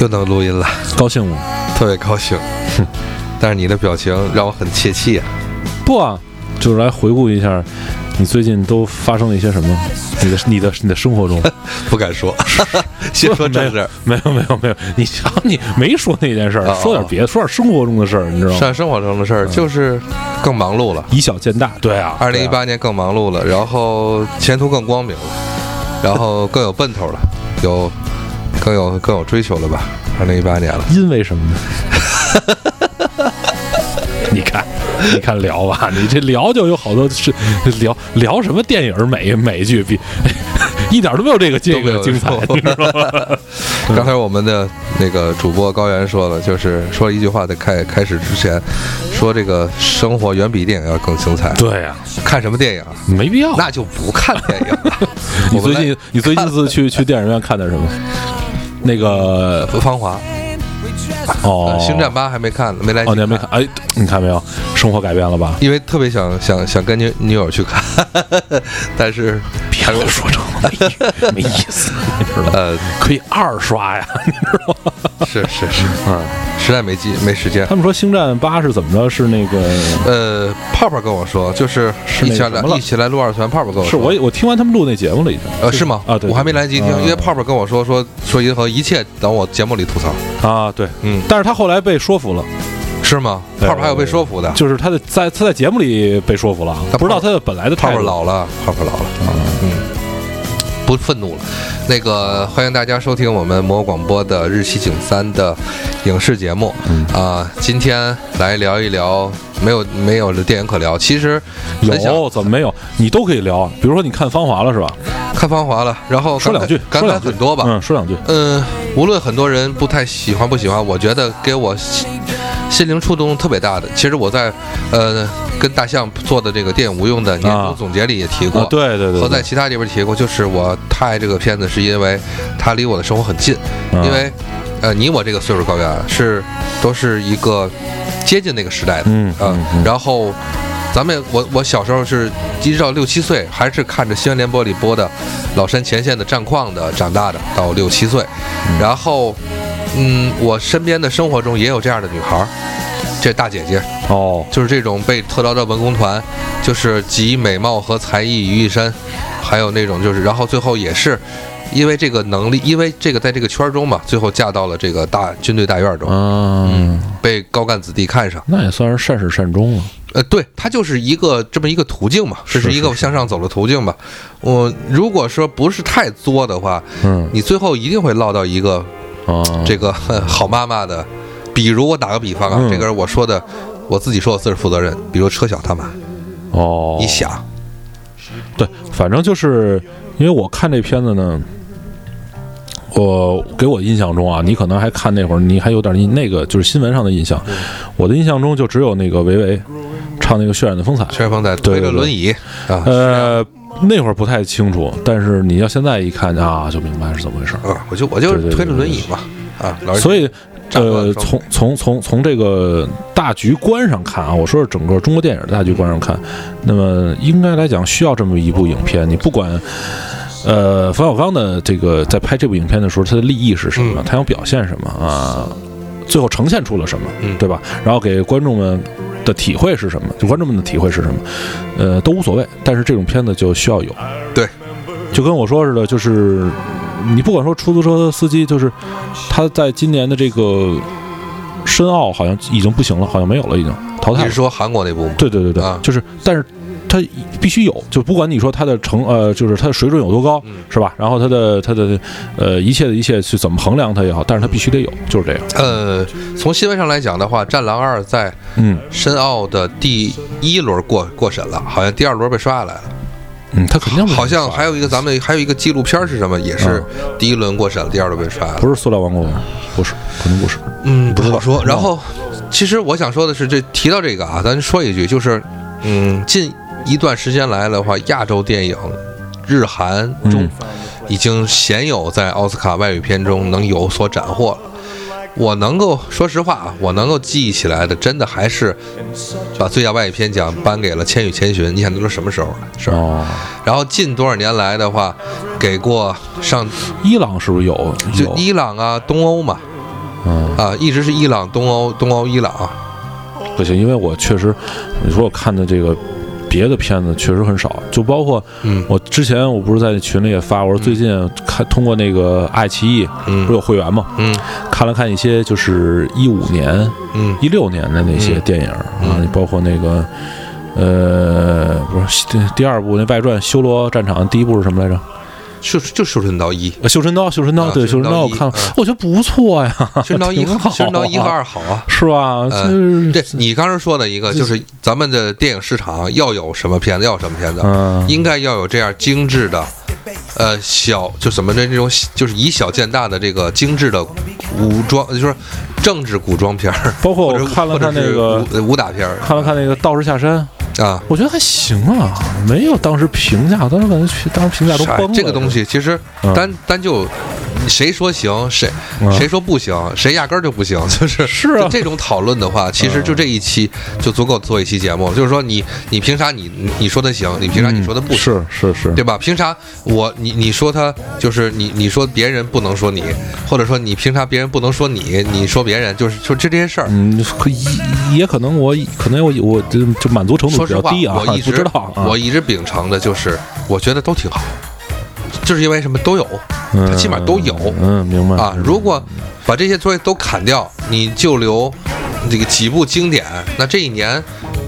又能录音了，高兴吗？特别高兴。但是你的表情让我很泄气啊！不啊，就是来回顾一下你最近都发生了一些什么，你的你的你的生活中。不敢说，先说正事儿。没有没有没有，你瞧你没说那件事儿哦，说点别的，说点生活中的事儿，你知道吗？上生活中的事儿就是更忙碌了。以小见大，对啊，二零一八年更忙碌了，然后前途更光明了，然后更有奔头了，有更有更有追求了吧？二零一八年了，因为什么呢？你看，你看聊吧，你这聊就有好多是聊聊什么电影美美剧比一点都没有这个精彩，你知道吗？刚才我们的那个主播高原说了，就是说了一句话，在开开始之前说这个生活远比电影要更精彩。对呀、看什么电影？没必要。那就不看电影了。你最近你最近是去去电影院看的什么？那个芳华，哦，呃星战八还没看呢，没来及哦，你还没看？哎，你看没有？生活改变了吧？因为特别想想想跟女女友去看，但是 别老说这种没 没意思，你知道吗？呃可以二刷呀，你知道吗？是 是是，嗯，实在没机没时间他。们说《星战八》是怎么着？是那个呃，泡泡跟我说，就是一起来一起来录二次元，泡泡跟我是说，我我听完他们录那节目了已经呃是吗？啊对对我还没来得及听，嗯因为泡泡跟我说说说银河一切等我节目里吐槽，啊，对，嗯，但是他后来被说服了，是吗？泡泡还有被说服的，就是他的在他在节目里被说服了，他不知道他的本来的泡泡。老了，泡泡老了，嗯，不愤怒了。那个欢迎大家收听我们魔广播的日系景三的影视节目嗯啊、今天来聊一聊没有没有的电影可聊。其实有怎么没有？你都可以聊，比如说你看《芳华》了是吧？看《芳华》了，然后说两句，感慨很多吧。嗯，说两句。嗯，无论很多人不太喜欢不喜欢，我觉得给我心心灵触动特别大的。其实我在呃跟大象做的这个电影无用的年啊终总结里也提过，啊，对对对，对。和在其他地方提过，就是我太爱这个片子，是因为它离我的生活很近，啊。因为呃你我这个岁数高原啊是都是一个接近那个时代的，嗯然后。咱们我我小时候是一直到六七岁，还是看着新闻联播里播的老山前线的战况的长大的，到六七岁，然后，嗯，我身边的生活中也有这样的女孩儿，这大姐姐哦，就是这种被特招的文工团，就是集美貌和才艺于一身，还有那种就是，然后最后也是因为这个能力，因为这个在这个圈儿中嘛，最后嫁到了这个大军队大院中，嗯，被高干子弟看上。那也算是善始善终了。呃，对，它就是一个这么一个途径嘛，这是一个向上走的途径吧。我如果说不是太作的话，嗯，你最后一定会落到一个哦，这个 好妈妈的。比如我打个比方啊，嗯。这个是我说的，我自己说我自是负责任。比如车晓他们，哦，你想，对，反正就是因为我看这片子呢，我给我印象中啊，你可能还看那会儿，你还有点印那个就是新闻上的印象，我的印象中就只有那个维维唱那个《渲染的风采》，渲染风采推着轮椅啊，呃，那会儿不太清楚，但是你要现在一看啊，就明白是怎么回事儿。啊，我就我就推着轮椅嘛，啊，老，所以，呃，从从从从这个大局观上看啊，我说是整个中国电影的大局观上看，那么应该来讲需要这么一部影片。你不管，呃，冯小刚的这个在拍这部影片的时候，他的立意是什么，嗯他想表现什么啊，最后呈现出了什么，嗯对吧？然后给观众们的体会是什么，就观众们的体会是什么，呃，都无所谓。但是这种片子就需要有，对，就跟我说似的，就是你不管说出租车司机，就是他在今年的这个申奥好像已经不行了，好像没有了，已经淘汰了你是。说韩国那部吗？对对对对，啊就是，但是他必须有，就不管你说他的成呃，就是他的水准有多高，嗯是吧？然后他的他的呃一切的一切去怎么衡量他也好，但是他必须得有，就是这样。呃，从新闻上来讲的话，《战狼二》在嗯申奥的第一轮过过审了，好像第二轮被刷下来了。嗯，他肯定不好像还有一个咱们还有一个纪录片是什么，也是第一轮过审，第二轮被刷了。不是塑料王国吗？不是，可能不是。嗯，不好说。然后，其实我想说的是，这提到这个啊，咱说一句，就是，嗯，近一段时间来的话，亚洲电影，日韩中嗯已经鲜有在奥斯卡外语片中能有所斩获了。我能够说实话啊，我能够记忆起来的，真的还是把最佳外语片奖颁给了《千与千寻》。你想那都什么时候的事儿？哦，然后近多少年来的话，给过上伊朗是不是有？就有伊朗啊、东欧嘛，嗯，啊，一直是伊朗、东欧、东欧、伊朗。不行，因为我确实，你说我看的这个别的片子确实很少，就包括嗯我之前我不是在群里也发，我说最近看通过那个爱奇艺嗯不是有会员嘛，嗯看了看一些就是一五年、嗯一六年的那些嗯电影啊嗯，包括那个。呃，不是第第二部那外传《修罗战场》，第一部是什么来着？就就《绣春刀一》，呃，绣春刀，绣春刀，对，啊绣春刀我看我觉得不错呀，《绣春刀一 》挺好《绣春刀一》和啊二好啊。是吧？就呃是对你刚才说的一个，就是咱们的电影市场要有什么片子，要有什么片子，嗯，应该要有这样精致的，呃，小就什么的这种，就是以小见大的这个精致的武装，就是政治古装片儿，包括我看了看那个武武打片儿看了看那个《道士下山》，啊。我觉得还行啊，没有当时评价，当时感觉当时评价都崩了。哎这个东西其实嗯单单就谁说行，谁嗯谁说不行，谁压根儿就不行，就是是啊就这种讨论的话，其实就这一期就足够做一期节目。就是说你你凭啥你你你说他行，你凭啥你说他不行？嗯是是是，对吧？凭啥我你你说他就是你你说别人不能说你，或者说你凭啥别人不能说你？你说别人就是就这这些事儿。嗯，可也也可能我可能我我就就满足程度比较低啊，我一直不知道啊，我一直秉承的就是，我觉得都挺好，就是因为什么都有，嗯它起码都有嗯，明白啊。如果把这些作业都砍掉，你就留这个几部经典，那这一年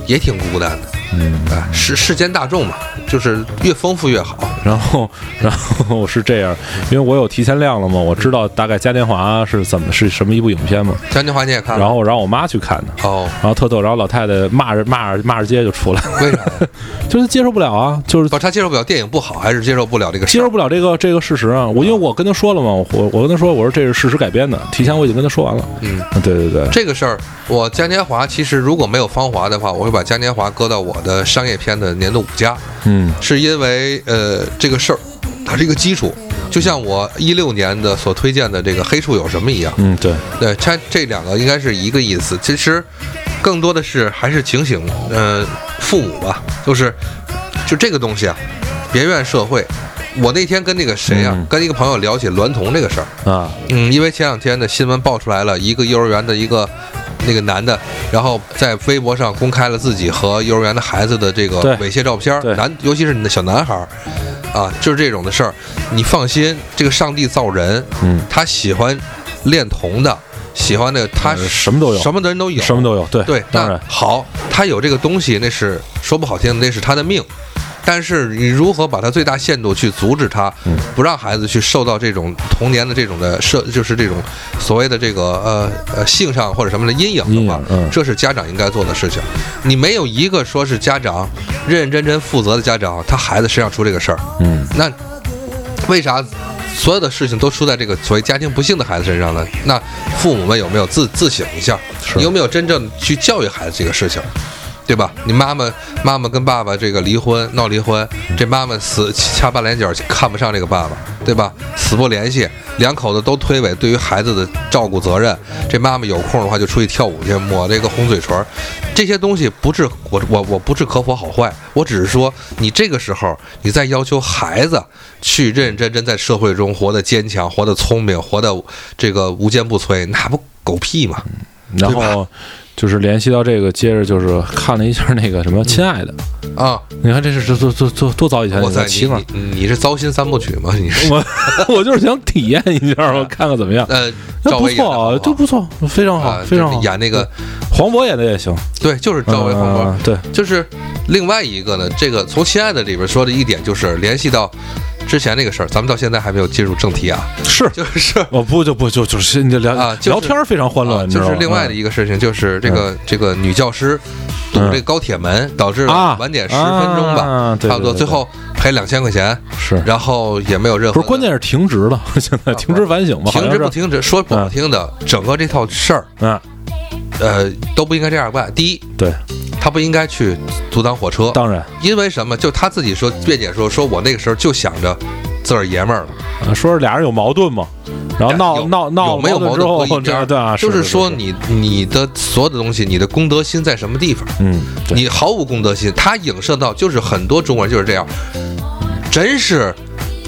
也挺孤单的。嗯，啊，世世间大众嘛，就是越丰富越好。然后然后是这样，因为我有提前量了嘛，我知道大概嘉年华是怎么是什么一部影片嘛，嘉年华你也看了？然后我让我妈去看的。哦，然后特逗，然后老太太骂着骂着骂着街就出来了，为啥呀？就是接受不了啊，就是不，他接受不了电影不好，还是接受不了这个接受不了这个这个事实啊！我因为我跟他说了嘛，我我跟他说我说这是事实改编的，提前我已经跟他说完了。嗯，对对对，这个事儿，我嘉年华其实如果没有芳华的话，我会把嘉年华搁到我的商业片的年度五佳，嗯。是因为呃这个事儿，它是一个基础，就像我一六年的所推荐的这个《黑处有什么》一样，嗯对，对，它这两个应该是一个意思。其实更多的是还是警醒呃父母吧，就是就这个东西啊，别怨社会。我那天跟那个谁啊，嗯。跟一个朋友聊起娈童这个事儿，啊。嗯，因为前两天的新闻爆出来了，一个幼儿园的一个那个男的，然后在微博上公开了自己和幼儿园的孩子的这个猥亵照片儿，男尤其是你的小男孩儿，啊，就是这种的事儿，你放心，这个上帝造人，嗯，他喜欢恋童的，喜欢的他呃什么都有。什么的人都有，什么都有，对对，那当然。好，他有这个东西，那是说不好听的，那是他的命。但是你如何把它最大限度去阻止他，嗯不让孩子去受到这种童年的这种的社，就是这种所谓的这个呃呃性上或者什么的阴影的话，这是家长应该做的事情。你没有一个说是家长认认真真负责的家长，他孩子身上出这个事儿，嗯那为啥所有的事情都出在这个所谓家庭不幸的孩子身上呢？那父母们有没有自自省一下？有没有真正去教育孩子这个事情？对吧？你妈妈妈妈跟爸爸这个离婚闹离婚，这妈妈死掐半脸角看不上这个爸爸，对吧？死不联系，两口子都推诿对于孩子的照顾责任。这妈妈有空的话就出去跳舞去，抹这个红嘴唇，这些东西不是我我我不是可否好坏，我只是说你这个时候你在要求孩子去认认真真在社会中活得坚强、活得聪明、活得这个无坚不摧，那不狗屁吗？然后就是联系到这个，接着就是看了一下那个什么《亲爱的》，啊！你看这是多多多多多早以前的哇塞，起码你你你是糟心三部曲吗？你是我 我就是想体验一下，我看看怎么样。呃，那不赵薇演的错啊，都不错，非常好啊，，非常好就是。演那个黄渤演的也行，对，就是赵薇黄渤嗯。对，就是另外一个呢，这个从《亲爱的》里边说的一点就是联系到之前那个事儿，咱们到现在还没有进入正题啊，是。就是。我不就不就就是你聊啊就是聊天儿非常欢乐，就是另外的一个事情，就是这个这个女教师堵这个高铁门，导致晚点十分钟吧差不多，最后赔两千块钱，是。然后也没有任何不是关键是停职了，现在停职反省吧，好停职不停职，说不好听的，整个这套事儿，嗯，呃，都不应该这样办。第一，对，他不应该去阻挡火车，当然因为什么？就他自己说辩解说，说我那个时候就想着自个儿爷们儿了。啊说是俩人有矛盾嘛，然后闹闹闹有没有矛矛盾之后盾搁一边儿 对啊就是说你你的所有的东西，你的公德心在什么地方？嗯，你毫无公德心，他影射到就是很多中国人就是这样，真是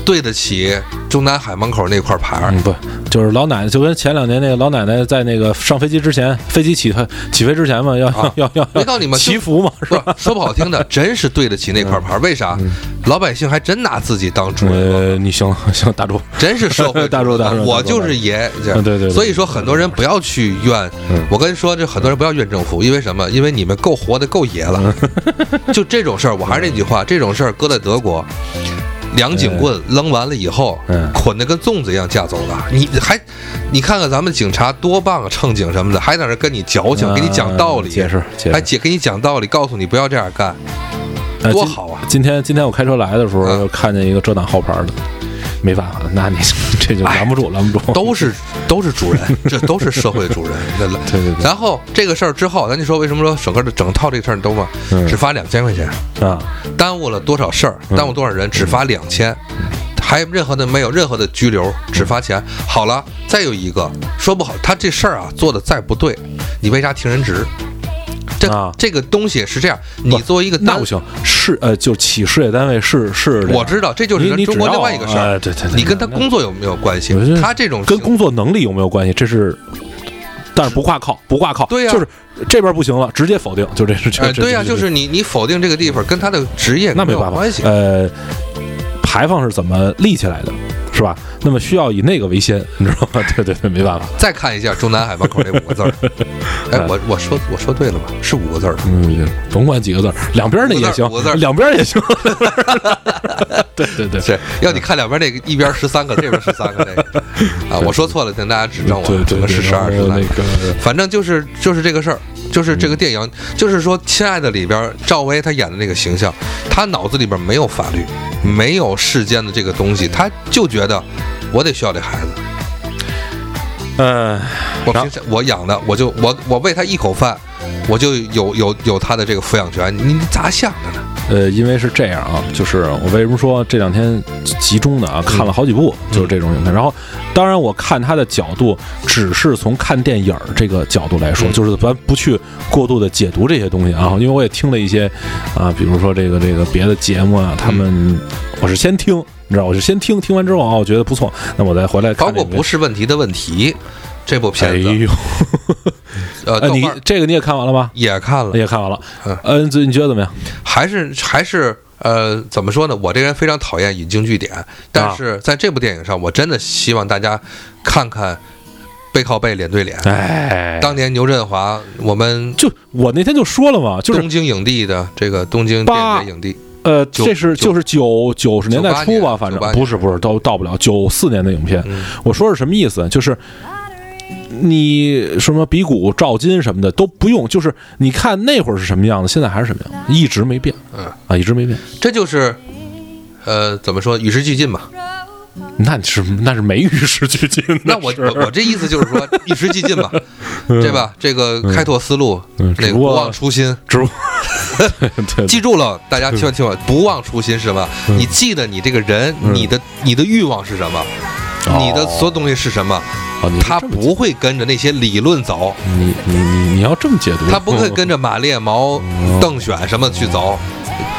对得起中南海门口那块牌儿。嗯，不，就是老奶奶，就跟前两年那个老奶奶在那个上飞机之前，飞机起飞起飞之前嘛，要、啊要要要没道理吗祈福嘛，是吧？说不好听的，真是对得起那块牌。为啥？老百姓还真拿自己当主人。呃，你行行，大柱，真是社会 大柱大叔大叔我就是爷，对对对所以说很多人不要去怨嗯，我跟你说，这很多人不要怨政府，因为什么？因为你们够活的够爷了。就这种事儿，我还是那句话，这种事儿搁在德国。两警棍扔完了以后嗯，捆得跟粽子一样架走了。你还，你看看咱们警察多棒啊，乘警什么的，还在那跟你矫情，给你讲道理，解释解释。还解给你讲道理，告诉你不要这样干。多好啊。今天今天我开车来的时候，嗯。看见一个遮挡号牌的，没办法，那你这就拦不住，拦不住。都是都是主人，这都是社会主人。对了，对对对然后这个事儿之后，咱就说为什么说整个的整套这个事儿都嘛，嗯只罚两千块钱，啊，耽误了多少事儿，嗯耽误多少人，只罚两千。还任何的没有任何的拘留，只罚钱。好了，再有一个说不好，他这事儿啊做的再不对，你为啥停人职？这、啊。这个东西是这样，你作为一个单那不行，是呃，就企事业单位是是，我知道，这就是中国另外一个事儿。哎对对对你跟他工作有没有关系？他这种跟工作能力有没有关系？这是，但是不挂靠，不挂靠，对呀。就是这边不行了，直接否定，就这是，这哎，对呀、这就是你你否定这个地方跟他的职业那没办法。有关系。呃，牌坊是怎么立起来的，是吧？那么需要以那个为先，你知道吗？对对对，没办法。再看一下中南海门口那五个字儿，哎，我我说我说对了吧？是五个字儿。嗯，甭管几个字儿，两边那也行五个字儿两边也行。对对对，是要你看两边那个，一边十三个，这边十三个那个啊，我说错了，请大家指正我，对对对，整个是十二然十三个反正就是就是这个事儿，就是这个电影，就是说《亲爱的》里边赵薇她演的那个形象，她脑子里边没有法律，没有世间的这个东西，他就觉得我得需要这孩子，嗯，我平时我养的，我就我我喂他一口饭，我就有有有他的这个抚养权，你你咋想的呢？呃，因为是这样啊，就是我为什么说这两天集中的啊看了好几部，就是这种影片。然后，当然我看他的角度只是从看电影儿这个角度来说，嗯就是咱不去过度的解读这些东西啊。因为我也听了一些啊，比如说这个这个别的节目啊，他们我是先听，你知道，我是先听，听完之后啊，我觉得不错，那我再回来看这个。包括不是问题的问题，这部哎片子，呦，呃，呃，你这个你也看完了吗？也看了，也看完了嗯。嗯，你觉得怎么样？还是还是呃，怎么说呢？我这个人非常讨厌引经据典，但是在这部电影上，我真的希望大家看看背靠背、脸对脸。哎，当年牛振华，我们就我那天就说了嘛，就是东京影帝的这个东京电八影节影帝，呃，这是就是九九十年代初吧，反正不是不是，都到不了九四年的影片。嗯我说是什么意思？就是你什么比古照今什么的都不用，就是你看那会儿是什么样子，现在还是什么样，一直没变嗯，啊，一直没变。这就是呃，怎么说与时俱进吧。那你是那是没与时俱进那我我我这意思就是说与时俱进吧，对吧？这个开拓思路，那个不忘初心。只不 对对记住了，大家千万千万，不忘初心是什么？嗯你记得你这个人，嗯你的你的欲望是什么？哦你的所有东西是什么？哦他不会跟着那些理论走，你你你你要这么解读，他不会跟着马列毛、邓选什么去走，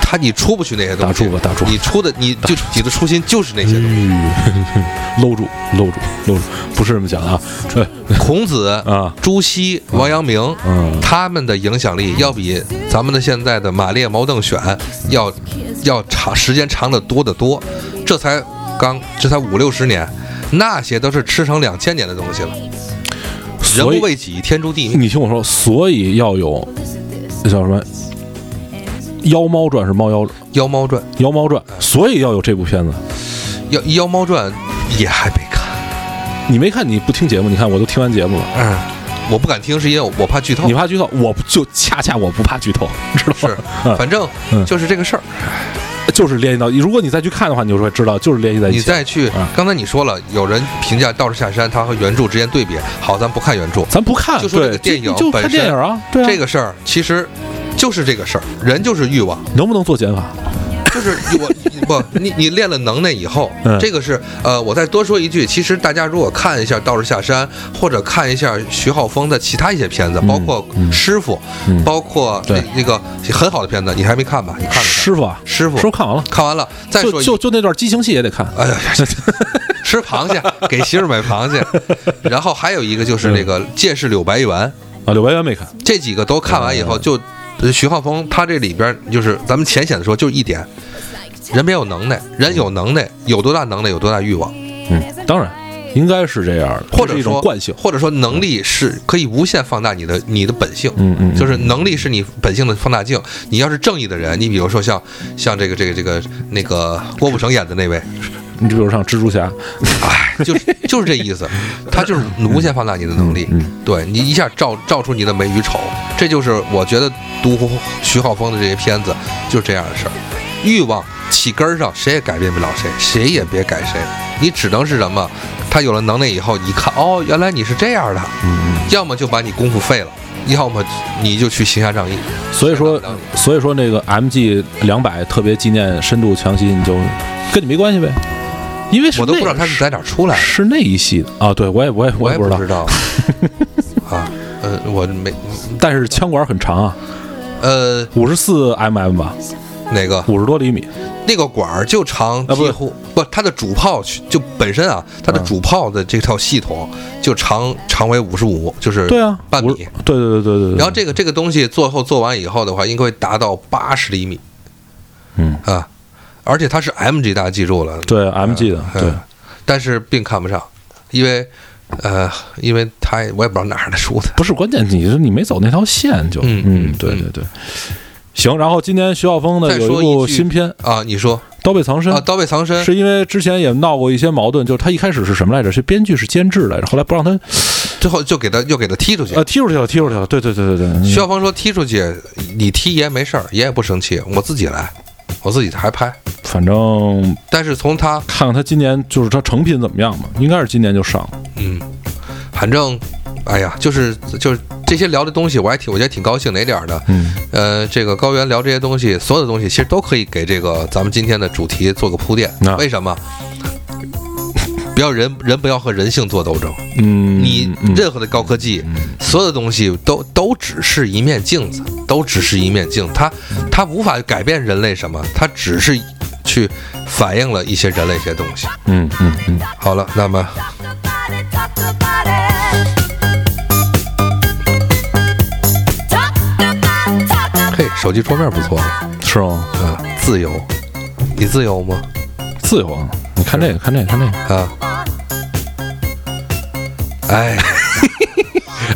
他你出不去那些东西。打住吧，打住你出的你就你的初心就是那些东西。嗯 搂住搂住搂住，不是这么讲的啊，孔子啊。朱熹、王阳明，嗯。他们的影响力要比咱们的现在的马列毛邓选要要长时间长得多得多，这才刚这才五六十年，那些都是吃成两千年的东西了。人不为己，天诛地灭。你听我说，所以要有那叫什么《妖猫传》是猫妖《妖猫传，妖猫传》，所以要有这部片子。妖妖猫传也还没看，你没看，你不听节目，你看我都听完节目了。嗯，我不敢听，是因为我怕剧透你。怕剧透，我就恰恰我不怕剧透，知道吗？是，嗯反正嗯就是这个事儿。就是联系到，如果你再去看的话，你就会知道，就是联系在一起。你再去啊，刚才你说了，有人评价《道士下山》，他和原著之间对比。好，咱不看原著，咱不看，就说这个电影就看本身电影啊，对啊，这个事儿其实就是这个事儿，人就是欲望，能不能做减法？就是我不，你你练了能耐以后，嗯这个是呃，我再多说一句，其实大家如果看一下《道士下山》，或者看一下徐浩峰的其他一些片子，包括《师傅》嗯包括对那那个很好的片子，你还没看吧？你看了看？师傅啊，师傅师傅看完了，看完了，再说就就就那段激情戏也得看。哎呀，吃螃蟹，给媳妇买螃蟹，然后还有一个就是那个《剑士柳白猿》，啊，柳白猿没看，这几个都看完以后，就呃徐浩峰他这里边就是咱们浅显的说，就是一点，人没有能耐，人有能耐，有多大能耐有多大欲望，嗯，当然应该是这样的，或者说惯性。或者说能力是可以无限放大你的你的本性。嗯嗯，嗯就是能力是你本性的放大镜。你要是正义的人，你比如说像像这个这个这个那个郭富城演的那位，你比如像蜘蛛侠，哎，就是就是这意思，他就是无限放大你的能力。嗯对你一下照照出你的美与丑，这就是我觉得读徐浩峰的这些片子就是这样的事儿。欲望起根儿上，谁也改变不了谁，谁也别改谁，你只能是什么？他有了能耐以后，你看哦，原来你是这样的，嗯嗯。要么就把你功夫废了，要么你就去行侠仗义。所以说所以说那个 MG 两百特别纪念深度强袭，你就跟你没关系呗，因为我都不知道他是在哪儿出来的，是那一系的啊，对我也我也也不知道我也不知，道。啊，呃，我没，但是枪管很长啊，呃，五十四 mm 吧，哪个？五十多厘米，那个管儿就长，几乎。不，它的主炮就本身啊，它的嗯主炮的这套系统就长长为五十五，就是对啊，半米。对对对对对对，然后这个这个东西做后做完以后的话，应该会达到八十厘米。嗯，啊，而且它是 MG，大家记住了，对 MG 的，嗯对，但是并看不上，因为呃，因为它我也不知道哪儿的出的，不是关键，你是你没走那条线就，嗯嗯嗯，嗯。对对对。行，然后今年徐晓峰呢再有一部新片《啊，你说刀背藏身啊，》，刀背藏身，是因为之前也闹过一些矛盾，就是他一开始是什么来着？是编剧是监制来着，后来不让他最后就给他又给他踢出去啊。踢出去了，踢出去了。对对对对对，徐晓峰说踢出去，你踢爷没事儿，爷也不生气，我自己来，我自己还拍。反正但是从他看看他今年就是他成品怎么样吧，应该是今年就上了。嗯，反正，哎呀，就是就是这些聊的东西，我还挺我觉得挺高兴哪点儿的。嗯呃，这个高原聊这些东西，所有的东西其实都可以给这个咱们今天的主题做个铺垫。那为什么？不要人人不要和人性做斗争。嗯，你嗯任何的高科技，所有的东西都都只是一面镜子，都只是一面镜，它它无法改变人类什么，它只是去反映了一些人类一些东西。嗯嗯嗯，好了，那么嘿，手机桌面不错是吗？啊，自由，你自由吗？自由啊！你看这个，看这个，看这个。啊，哎，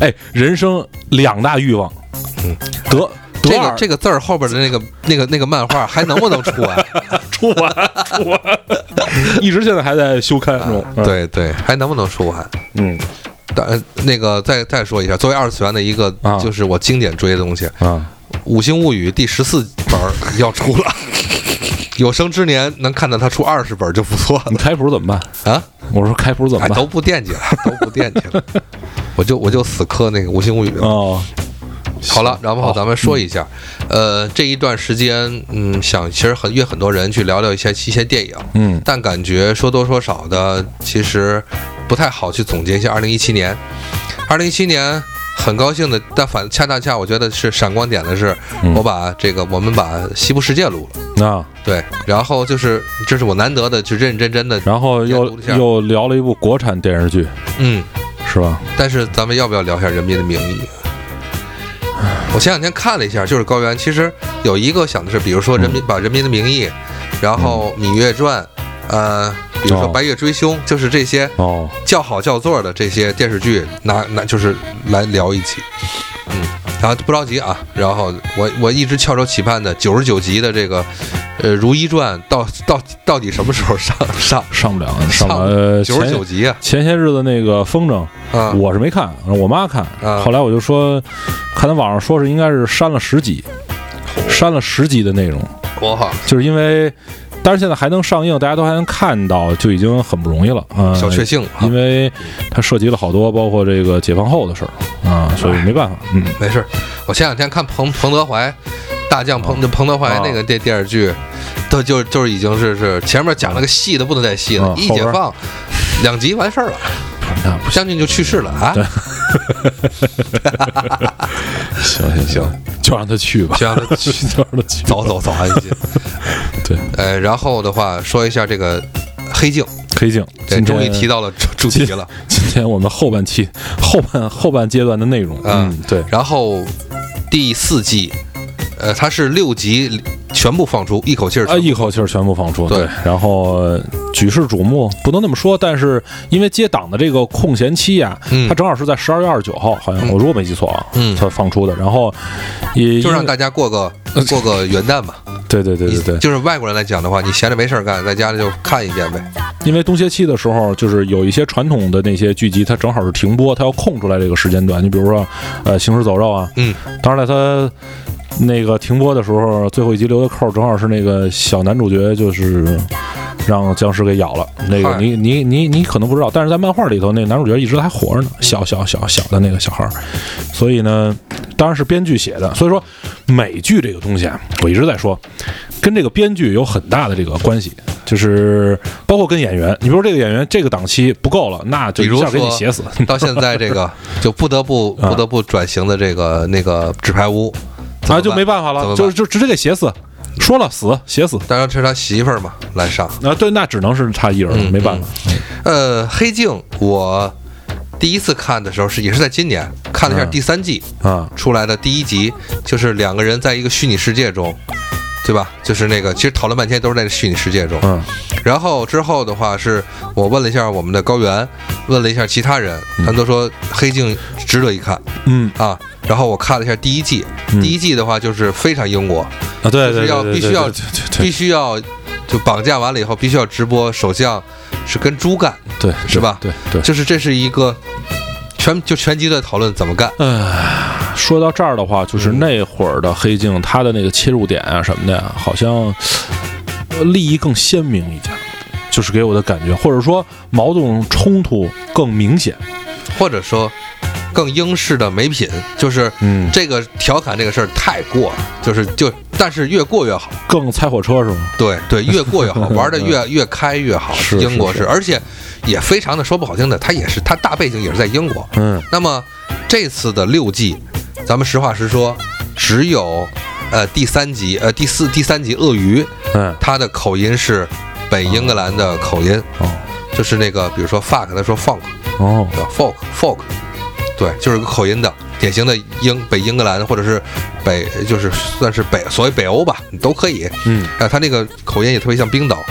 哎，人生两大欲望，嗯，得得这个这个字儿后边的那个那个那个漫画还能不能出啊？出完出完，一直现在还在修刊中。嗯，对对，还能不能出完？嗯但呃那个再再说一下，作为二次元的一个啊，就是我经典追的东西，《啊，五星物语》第十四本儿要出了，有生之年能看到他出二十本就不错了你开普怎么办？啊！我说开普怎么哎，办？都不惦记了，都不惦记了，我就我就死磕那个《五星物语》了。哦，好了，然后咱们说一下，呃，这一段时间，嗯，想其实很约很多人去聊聊一些一些电影，嗯。但感觉说多说少的，其实不太好去总结一下二零一七年。二零一七年很高兴的，但反恰恰恰我觉得是闪光点的是，嗯。我把这个我们把《西部世界》录了，啊。对，然后就是这是我难得的去认认真真的，然后又又聊了一部国产电视剧，嗯，是吧？但是咱们要不要聊一下《人民的名义》？我前两天看了一下，就是高原，其实有一个想的是，比如说《人民》把《人民的名义》，然后《芈月传》，呃，比如说哦《白夜追凶》，就是这些哦，叫好叫座的这些电视剧，拿拿就是来聊一起，嗯，然后不着急啊，然后我我一直翘首企盼的九十九集的这个呃《如懿传》到到到底什么时候上上上不了，上。呃九十九集啊？前些日子那个风筝，啊，我是没看，我妈看。啊后来我就说，看他网上说是应该是删了十集，删了十集的内容，我靠就是因为，但是现在还能上映，大家都还能看到，就已经很不容易了啊。小确幸啊。因为它涉及了好多，包括这个解放后的事儿啊，所以没办法。嗯。没事儿，我前两天看彭彭德怀大将彭彭德怀那个电电视剧，都就就是已经是是前面讲了个细的不能再细了啊，一解放两集完事儿了，那不将军就去世了啊，行行行，就让他去吧，就让他去。就让他去。走走走安心。对，呃，然后的话说一下这个黑镜，黑镜，对，终于提到了主主题了。今天我们后半期后半后半阶段的内容，嗯嗯，对，然后第四季，呃，它是六集全部放出，一口气儿啊，一口气儿全部放出，对然后呃举世瞩目，不能那么说，但是因为接档的这个空闲期呀，嗯。它正好是在十二月二十九号，好像我如果没记错啊，嗯。它放出的，然后也就让大家家过个过个元旦吧。对对对对对，就是外国人来讲的话，你闲着没事儿干，在家里就看一遍呗。因为冬歇期的时候，就是有一些传统的那些剧集，它正好是停播，它要空出来这个时间段。你比如说，呃，《行尸走肉》啊，嗯，当然了，它那个停播的时候，最后一集留的扣正好是那个小男主角，就是让僵尸给咬了。那个你你你你可能不知道，但是在漫画里头，那个男主角一直还活着呢，小小小小的那个小孩儿。所以呢，当然是编剧写的。所以说，美剧这个东西啊，我一直在说，跟这个编剧有很大的这个关系，就是包括跟演员。你比如说这个演员这个档期不够了，那就一下给你写死。到现在这个就不得不啊不得不转型的这个那个纸牌屋啊，就没办法了，就就直接给写死，说了死写死。当然是他媳妇儿嘛来上。啊，对，那只能是他一人，嗯没办法。呃，黑镜我第一次看的时候是也是在今年看了一下嗯第三季啊，出来的第一集，就是两个人在一个虚拟世界中，对吧？就是那个其实讨论半天都是在虚拟世界中。嗯然后之后的话是我问了一下我们的高原，问了一下其他人，他们都说黑镜值得一看嗯啊。然后我看了一下第一季，嗯第一季的话就是非常英国，啊，对对就是要对，必须要对对必须要就绑架完了以后必须要直播，首相是跟猪干，对，是吧对对。就是这是一个全就全集在讨论怎么干。哎，说到这儿的话，就是嗯那会儿的黑镜，它的那个切入点啊什么的呀，好像呃利益更鲜明一点，就是给我的感觉，或者说矛盾冲突更明显。或者说更英式的美品，就是嗯，这个调侃这个事儿太过了，就是就但是越过越好，更猜火车是吗？对对，越过越好，玩的越越开越好。是英国是是而且也非常的说不好听的，它也是它大背景也是在英国。嗯那么这次的六季，咱们实话实说，只有呃第三集呃第四第三集鳄鱼，嗯它的口音是北英格兰的口音，哦就是那个比如说 fuck，他说 funk。哦对吧？folk folk，对，就是个口音的，典型的英北英格兰或者是北，就是算是北所谓北欧吧，你都可以。嗯啊，他那个口音也特别像冰岛，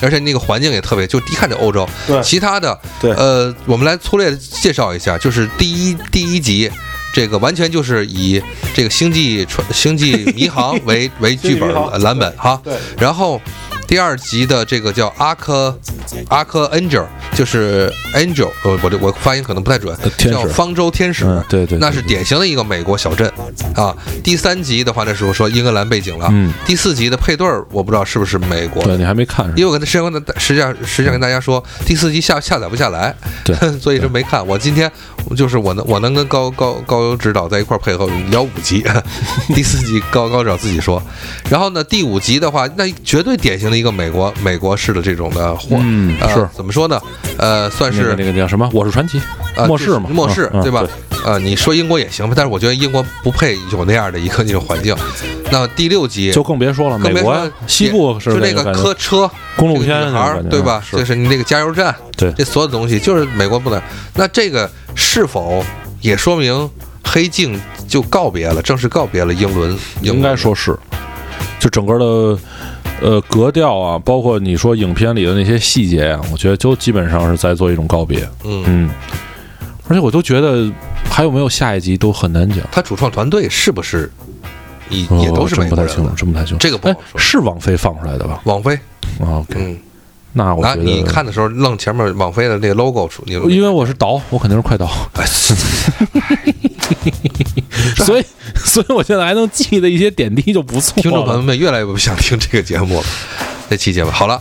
而且那个环境也特别，就一看就欧洲。对其他的，对呃，我们来粗略地介绍一下，就是第一第一集。这个完全就是以这个星际传星际迷航 为为剧本蓝本哈，对然后第二集的这个叫阿克阿克 Angel，就是 Angel，呃，我这我发音可能不太准叫方舟天使，嗯对对对那是典型的一个美国小镇啊。第三集的话，那时候说英格兰背景了，嗯。第四集的配对儿我不知道是不是美国。对，你还没看因为我跟他实际上跟他实际上实际上跟大家说，第四集下下载不下来，对。所以说没看。我今天就是我能我能跟高高高指导在一块儿配合聊五集，第四集高高指导自己说，然后呢第五集的话，那绝对典型的一个美国美国式的这种的货，呃嗯是怎么说呢？呃，算是那个叫什么？我是传奇，呃末世嘛，末世嗯对吧对？呃，你说英国也行吧，但是我觉得英国不配有那样的一个那种环境。那第六集就更别说了，美国西部是就那个科车公路片儿对吧？就是你那个加油站，对这所有的东西就是美国不能。那这个是否也说明黑镜就告别了，正式告别了英伦？应该说是，就整个的呃格调啊，包括你说影片里的那些细节啊，我觉得就基本上是在做一种告别。嗯，嗯，而且我都觉得还有没有下一集都很难讲，他主创团队是不是也哦也都是美国人真不太清楚，了？真不太清楚。哎这个不好，说是王菲放出来的吧？王菲，啊，OK，嗯，那我啊，觉得你看的时候愣前面网飞的那个 logo 出，你因为我是倒，我肯定是快导，哎 所以 所以我现在还能记得一些点滴就不错了。听众朋友们越来越不想听这个节目了，这期节目。好了，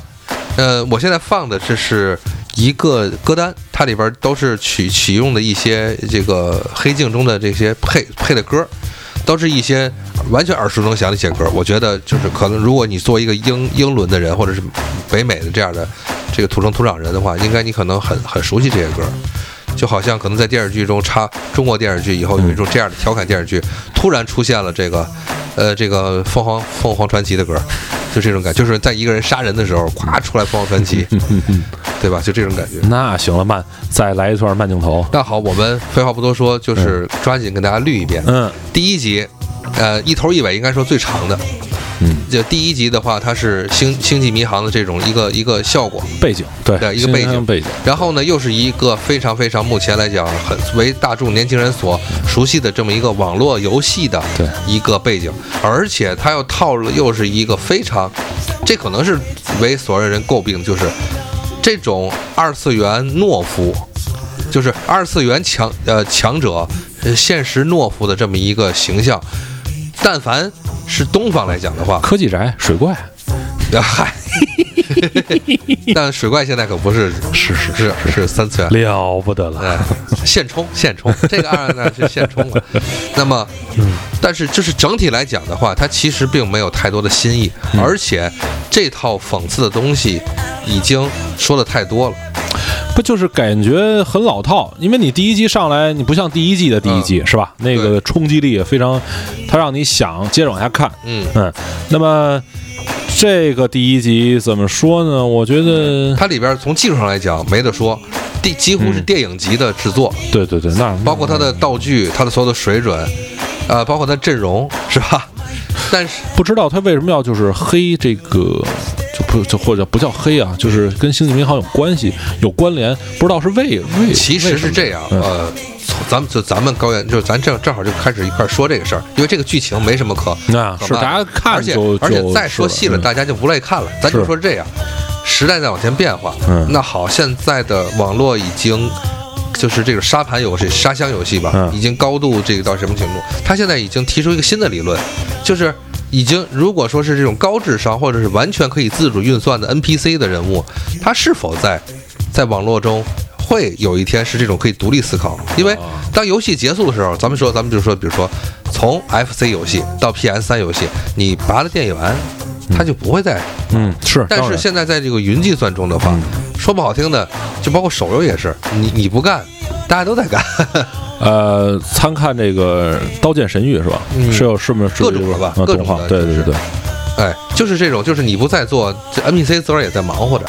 呃，我现在放的这是一个歌单，它里边都是取取用的一些这个黑镜中的这些配配的歌，都是一些完全耳熟能详的一些歌。我觉得就是可能，如果你作为一个英英伦的人，或者是北美的这样的这个土生土长人的话，应该你可能很很熟悉这些歌。就好像可能在电视剧中插中国电视剧以后有一种这样的调侃电视剧，突然出现了这个，呃，这个凤凰凤凰传奇的歌，就这种感觉，就是在一个人杀人的时候，咵出来凤凰传奇，对吧？就这种感觉。那行了，慢，再来一段慢镜头。那好，我们废话不多说，就是抓紧跟大家捋一遍。嗯第一集，呃，一头一尾应该说最长的。嗯，就第一集的话，它是星星际迷航的这种一个一个效果，背景对对一个背景。背景，然后呢，又是一个非常非常目前来讲很为大众年轻人所熟悉的这么一个网络游戏的对。一个背景，而且它又套了又是一个非常，这可能是为所有人诟病，就是这种二次元懦夫，就是二次元强呃强者，呃现实懦夫的这么一个形象，但凡是东方来讲的话，科技宅水怪，啊 嗨，但水怪现在可不是是是是是三次元，了不得了。哎，现充现充，这个二呢是现充了。那么，但是就是整体来讲的话，它其实并没有太多的新意，而且这套讽刺的东西已经说的太多了。不就是感觉很老套？因为你第一季上来，你不像第一季的第一季、是吧？那个冲击力也非常，它让你想接着往下看。嗯，嗯，那么这个第一集怎么说呢？我觉得，它里边从技术上来讲没得说，第几乎是电影级的制作，对对对，那包括它的道具、它的所有的水准，呃，包括它阵容，是吧？但是不知道他为什么要就是黑这个，就不就或者不叫黑啊，就是跟星际迷航有关系、有关联，不知道是为为其实是这样，嗯呃，咱们就咱们高原，就是咱正正好就开始一块儿说这个事儿，因为这个剧情没什么可那是大家看而且就而且再说细了，是大家就不乐意看了。咱就是说这样，时代在往前变化。嗯那好，现在的网络已经。就是这个沙盘游戏、沙箱游戏吧，嗯已经高度这个到什么程度？他现在已经提出一个新的理论，就是已经如果说是这种高智商或者是完全可以自主运算的 NPC 的人物，他是否在在网络中会有一天是这种可以独立思考？因为当游戏结束的时候，咱们说，咱们就说，比如说从 FC 游戏到 PS 三游戏，你拔了电源，它就不会再。嗯是，但是现在在这个云计算中的话，说不好听的，就包括手游也是，你你不干，大家都在干。呃，参看这个《刀剑神域》是吧？嗯是有是不是是各种的吧啊各种的就是对对对，哎，就是这种，就是你不在做这 NPC 自个儿也在忙活着，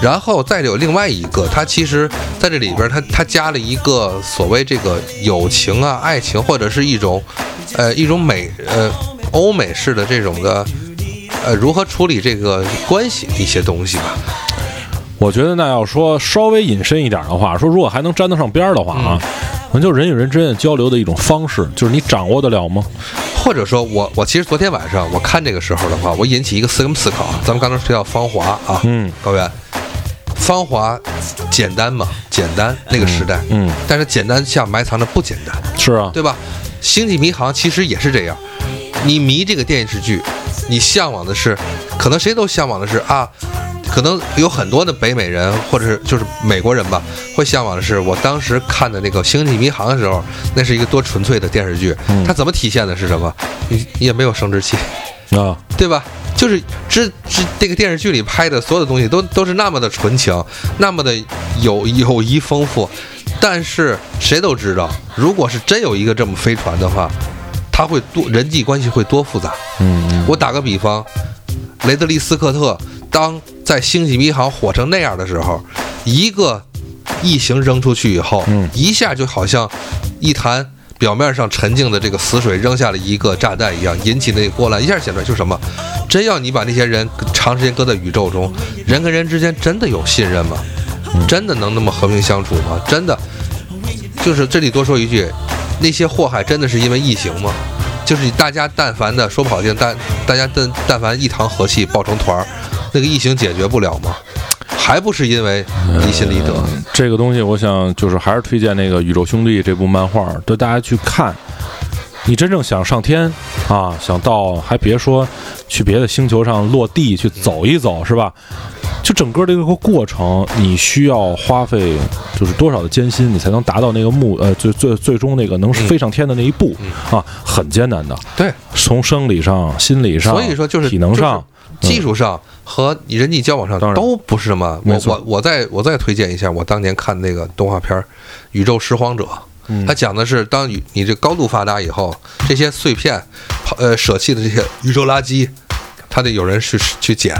然后再有另外一个，它其实在这里边儿，它它加了一个所谓这个友情啊、爱情，或者是一种，呃，一种美呃欧美式的这种的，呃，如何处理这个关系一些东西吧。我觉得那要说稍微引申一点的话，说如果还能沾得上边儿的话啊，嗯可能就是人与人之间的交流的一种方式，就是你掌握得了吗？或者说我我其实昨天晚上我看这个时候的话，我引起一个思思考。咱们刚才提到《芳华》啊，嗯，高原，《芳华》简单嘛，简单那个时代，嗯，但是简单下埋藏着不简单，是啊，对吧？《星际迷航》其实也是这样，你迷这个电视剧，你向往的是，可能谁都向往的是啊。可能有很多的北美人，或者是就是美国人吧，会向往的是我当时看的那个《星际迷航》的时候，那是一个多纯粹的电视剧。它怎么体现的是什么？你你也没有生殖器，啊，对吧？就是这这这个电视剧里拍的所有的东西都都是那么的纯情，那么的友友谊丰富。但是谁都知道，如果是真有一个这么飞船的话，它会多人际关系会多复杂。嗯，我打个比方，雷德利·斯科特当在星际迷航火成那样的时候，一个异形扔出去以后，嗯一下就好像一潭表面上沉静的这个死水扔下了一个炸弹一样，引起那个波澜，一下显出来就是什么？真要你把那些人长时间搁在宇宙中，人跟人之间真的有信任吗？真的能那么和平相处吗？真的，就是这里多说一句，那些祸害真的是因为异形吗？就是大家但凡的说不好听，但大家但但凡一堂和气抱成团儿，那个异形解决不了吗？还不是因为离心离德？这个东西，我想就是还是推荐那个《宇宙兄弟》这部漫画，对大家去看。你真正想上天啊，想到还别说去别的星球上落地去走一走，是吧？就整个这个过程，你需要花费就是多少的艰辛，你才能达到那个目呃最最最终那个能飞上天的那一步、啊，很艰难的。对，从生理上、心理上，所以说就是体能上，就是技术上和你人际交往上当然都不是什么。我我我再我再推荐一下，我当年看那个动画片儿《宇宙拾荒者》。嗯它讲的是，当你你这高度发达以后，这些碎片，抛呃，舍弃的这些宇宙垃圾，它得有人去去捡，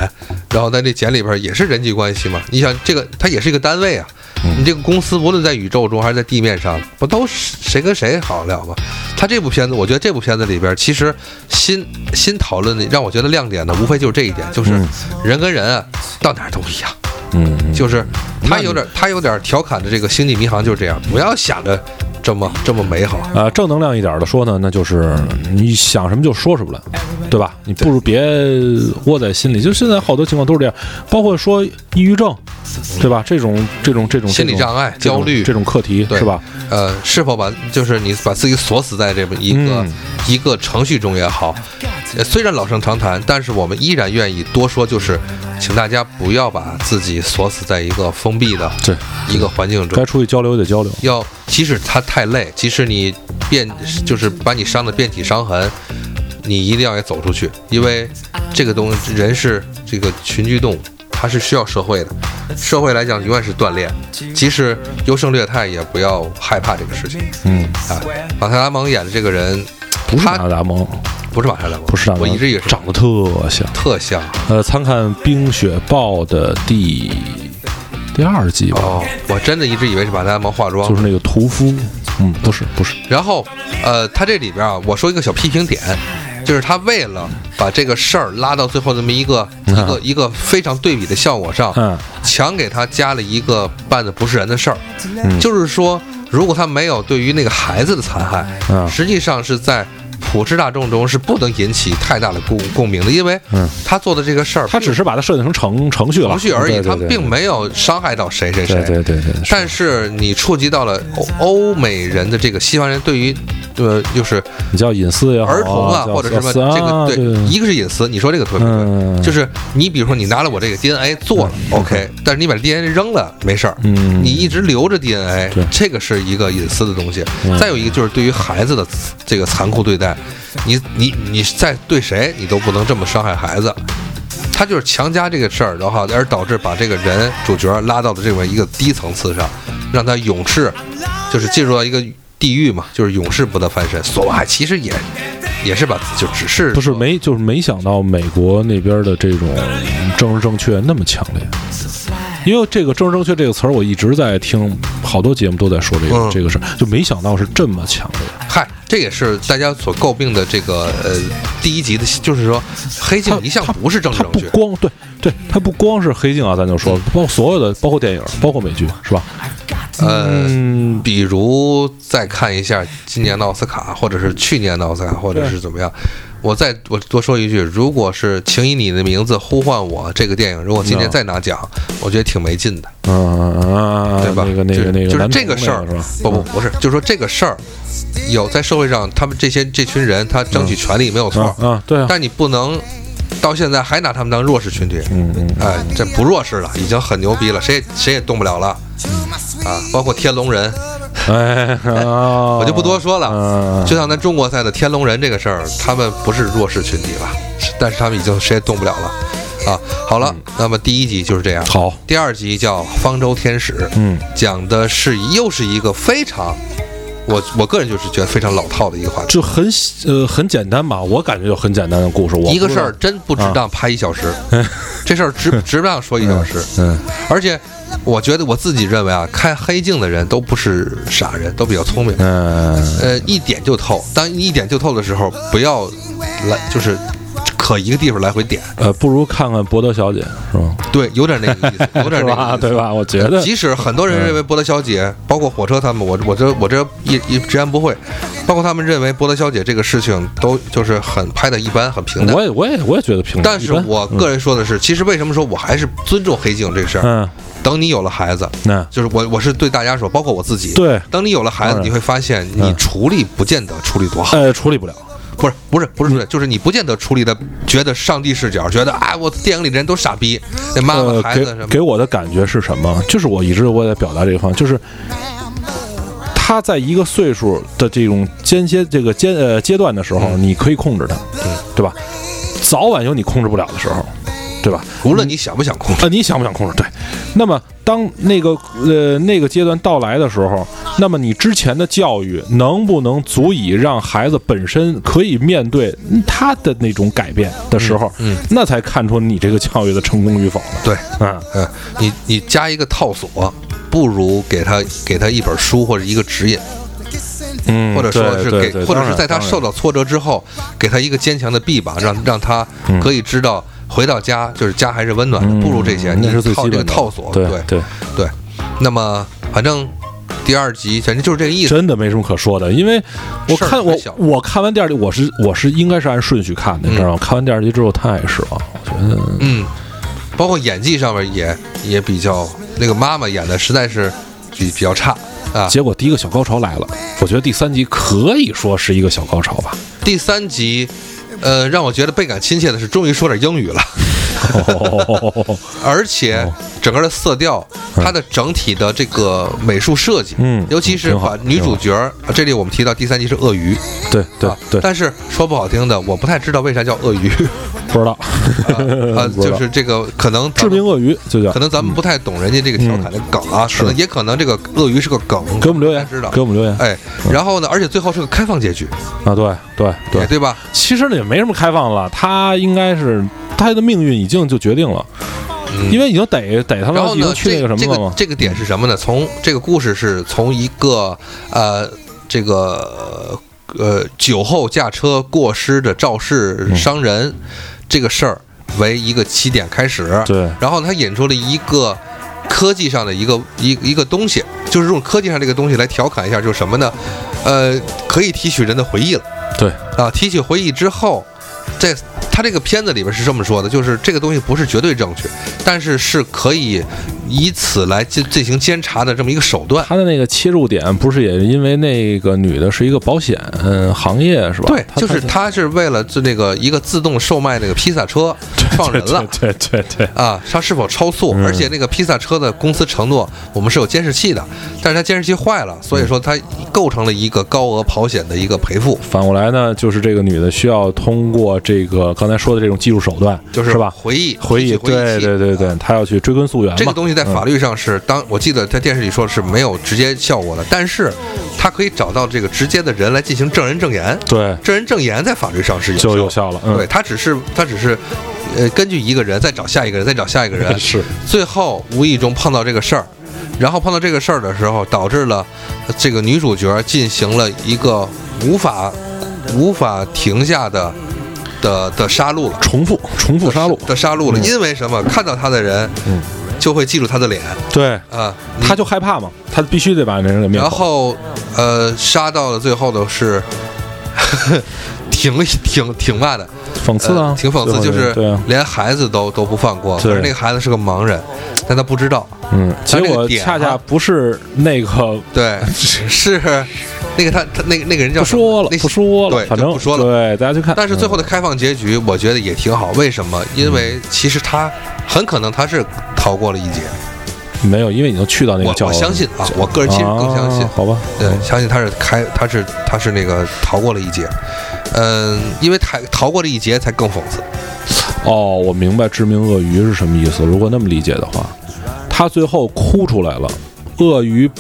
然后在这捡里边也是人际关系嘛。你想，这个它也是一个单位啊，嗯你这个公司无论在宇宙中还是在地面上，不都是谁跟谁好得了吗？他这部片子，我觉得这部片子里边，其实新新讨论的让我觉得亮点呢，无非就是这一点，就是嗯人跟人啊，到哪儿都一样。嗯，嗯就是他有点他有点调侃的这个星际迷航就是这样，不要想着这么这么美好。啊，正能量一点的说呢，那就是你想什么就说什么了，对吧？你不如别窝在心里。就现在好多情况都是这样，包括说抑郁症，对吧？这种这种这种心理障碍焦虑这种课题对是吧？呃，是否把就是你把自己锁死在这么一个、嗯一个程序中也好，呃虽然老生常谈，但是我们依然愿意多说，就是请大家不要把自己锁死在一个封闭的对，一个环境中该。出去交流也得交流。要即使他太累，即使你遍就是把你伤的遍体伤痕，你一定要也走出去，因为这个东西人是这个群居动物，它是需要社会的。社会来讲，永远是锻炼，即使优胜劣汰，也不要害怕这个事情嗯，啊。马特达蒙演的这个人不是他马特达蒙，不是马特达蒙，不是我一直以为长得特像。特像。呃，参看《冰雪暴》的第第二季吧，哦，我真的一直以为是马特达蒙化妆。就是那个屠夫。嗯，不是不是，然后，呃，他这里边啊，我说一个小批评点，就是他为了把这个事儿拉到最后这么一个一个一个非常对比的效果上，嗯。强给他加了一个办的不是人的事儿，嗯。就是说，如果他没有对于那个孩子的残害，嗯。实际上是在普世大众中是不能引起太大的共共鸣的，因为嗯。他做的这个事儿，他只是把它设定成程程序了，程序而已，他并没有伤害到谁谁谁。对对对对，但是你触及到了欧欧美人的这个西方人对于，呃，就是你叫隐私也好，儿童啊，或者什么这个啊对，一个是隐私，你说这个特别对，嗯。就是你比如说你拿了我这个 DNA 做了 OK，但是你把 DNA 扔了没事儿，嗯。你一直留着 DNA，这个是一个隐私的东西。嗯。再有一个就是对于孩子的这个残酷对待，你你你在对谁你都不能这么伤害孩子。他就是强加这个事儿，然后而导致把这个人主角拉到了这么一个低层次上，让他永世就是进入到一个地狱嘛，就是永世不得翻身。所爱其实也也是把就只是不是没就是没想到美国那边的这种政治正确那么强烈。因为这个“政治正确”这个词儿，我一直在听，好多节目都在说这个、嗯这个事儿，就没想到是这么强烈。嗨，这也是大家所诟病的这个呃第一集的，就是说黑镜一向不是政治它不正确。光对对，它不光是黑镜啊，咱就说，包括所有的，包括电影，包括美剧，是吧？呃，嗯，比如再看一下今年的奥斯卡，或者是去年的奥斯卡，或者是怎么样。我再我多说一句，如果是《请以你的名字呼唤我》这个电影，如果今年嗯再拿奖，我觉得挺没劲的，嗯啊，对吧？那个那就是个那个，就是这个事儿是吧？不不不是，就是说这个事儿有在社会上，他们这些这群人他争取权利没有错，啊啊，对啊，但你不能到现在还拿他们当弱势群体。嗯嗯，哎，这不弱势了，已经很牛逼了，谁也谁也动不了了，啊，包括天龙人，我就不多说了。嗯。就像咱中国赛的天龙人这个事儿，他们不是弱势群体了，但是他们已经谁也动不了了，啊，好了，那么第一集就是这样，好，第二集叫《方舟天使》，嗯。讲的是又是一个非常，我我个人就是觉得非常老套的一个话题，就很呃很简单吧，我感觉就很简单的故事。我一个事儿真不值当拍一小时，这事儿值值不当说一小时，嗯而且我觉得我自己认为啊，看黑镜的人都不是傻人，都比较聪明。嗯呃，一点就透。当你一点就透的时候，不要来就是可一个地方来回点。呃，不如看看博德小姐是吧？对，有点那个意思，有点？那个意思。对吧？我觉得即使很多人认为博德小姐，包括火车他们，我我这我这一一直言不讳，包括他们认为博德小姐这个事情都就是很拍的一般，很平淡我。也我也我也觉得平淡。但是我个人说的是，其实为什么说我还是尊重黑镜这个事儿？嗯，等你有了孩子，那就是我我是对大家说，包括我自己，对，等你有了孩子，你会发现你嗯处理不见得处理多好。呃处理不了，不是不是不是，就是你不见得处理的觉得上帝视角，觉得啊，我电影里的人都傻逼，那妈妈孩子什么给我的感觉是什么？就是我一直我在表达这个方向，就是他在一个岁数的这种间歇这个阶呃阶段的时候，嗯你可以控制他，对吧？早晚有你控制不了的时候，对吧？无论你想不想控制，呃，你想不想控制？对。那么当那个呃那个阶段到来的时候，那么你之前的教育能不能足以让孩子本身可以面对嗯他的那种改变的时候，嗯那才看出你这个教育的成功与否呢？对，嗯，嗯，你你加一个套索，不如给他给他一本书或者一个指引，嗯或者说是给，或者是在他受到挫折之后，给他一个坚强的臂膀，让让他可以知道回到家就是家还是温暖的，嗯不如这些，你那是最套这个套索，对对对，对。那么反正第二集反正就是这个意思，真的没什么可说的，因为我看我我看完第二集，我是我是应该是按顺序看的，你知道吗？看完第二集之后太失望，我觉得嗯，包括演技上面也也比较，那个妈妈演的实在是比比较差啊。结果第一个小高潮来了，我觉得第三集可以说是一个小高潮吧。第三集，呃，让我觉得倍感亲切的是，终于说点英语了。而且整个的色调，它的整体的这个美术设计，嗯尤其是把女主角，这里我们提到第三集是鳄鱼，对对啊对，但是说不好听的，我不太知道为啥叫鳄鱼，不知道，啊，不知道。就是这个可能致命鳄鱼就叫。可能咱们不太懂人家这个调侃的梗啊，可能也可能这个鳄鱼是个梗，给我们留言知道，给我们留言。哎，然后呢，而且最后是个开放结局，啊，对对对。哎，对吧？其实呢也没什么开放了，他应该是他的命运已经就决定了，嗯。因为已经逮逮他了，然后呢，去那个什么这。个这个点是什么呢？从这个故事是从一个呃这个呃酒后驾车过失的肇事伤人、这个事儿为一个起点开始，对然后他引出了一个科技上的一个一一个东西，就是用科技上这个东西来调侃一下，就是什么呢？呃，可以提取人的回忆了。对，啊，提取回忆之后，在他这个片子里边是这么说的，就是这个东西不是绝对正确，但是是可以以此来进进行监察的这么一个手段。他的那个切入点不是也因为那个女的是一个保险嗯行业是吧？对，就是他是为了就那个一个自动售卖那个披萨车撞人了。对对对对，啊，他是否超速？嗯而且那个披萨车的公司承诺我们是有监视器的，但是他监视器坏了，所以说他构成了一个高额保险的一个赔付，反过来呢，就是这个女的需要通过这个刚才说的这种技术手段，就是是吧？回忆回忆，对对对对，他要去追根溯源嘛。这个东西在法律律上是当我记得在电视里说是没有直接效果的，但是他可以找到这个直接的人来进行证人证言，对证人证言在法律上是有就有效效了。嗯，对，他只是他只是，呃，根据一个人再找下一个人，再找下一个人，是最后无意中碰到这个事儿，然后碰到这个事儿的时候，导致了呃这个女主角进行了一个无法无法停下的的的杀戮了。重复重复杀戮。的杀戮了，因为什么？看到他的人，嗯就会记住他的脸对，啊，你他就害怕嘛，他必须得把那人给灭口。然后呃，杀到了最后的是挺 挺挺嘛的，讽刺啊呃，挺讽刺，就是连孩子都都不放过。可是那个孩子是个盲人，但他不知道，嗯，结他这个果点恰恰啊不是那个对，是那个他他那个那个人叫不说了那，不说了，对反正就不说了对，大家去看。但是最后的开放结局，我觉得也挺好。为什么？因嗯为其实他很可能他是逃过了一劫。嗯没有，因为已经去到那个教，我我相信啊，我个人其实更相信啊。好吧，对，相信他是开，他是他是那个逃过了一劫，嗯，因为逃逃过了一劫才更讽刺。哦，我明白致命鳄鱼是什么意思。如果那么理解的话，他最后哭出来了，鳄鱼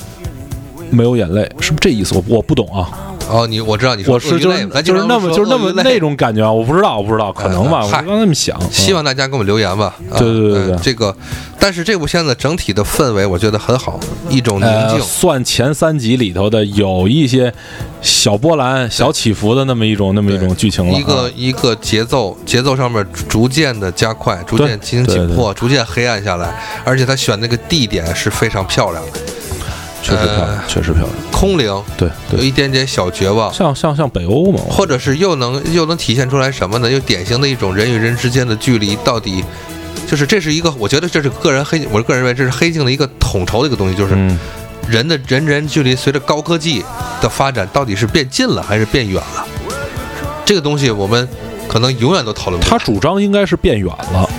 没有眼泪，是不是这意思？我我不懂啊，哦，你我知道你说我是就咱就是那么就是那么那种感觉啊，我不知道，我不知道，可能吧，我嗨刚那么想，希嗯望大家给我们留言吧。啊对对对这个，但是这部片子整体的氛围我觉得很好，一种宁呃，静。算前三集里头的有一些小波澜、小起伏的那么一种那么一种剧情了啊，一个一个节奏，节奏上面逐渐的加快，逐渐进行紧迫，逐渐黑暗下来，而且他选那个地点是非常漂亮的，确实漂亮呃，确实漂亮，空灵，对有，一点点小绝望，像像像北欧嘛，或者是又能又能体现出来什么呢？又典型的一种人与人之间的距离到底。就是这是一个，我觉得这是个人黑，我个人认为这是黑镜的一个统筹的一个东西，就是嗯，人的人人距离随着高科技的发展，到底是变近了还是变远了？这个东西我们可能永远都讨论不他。主张应该是变远了，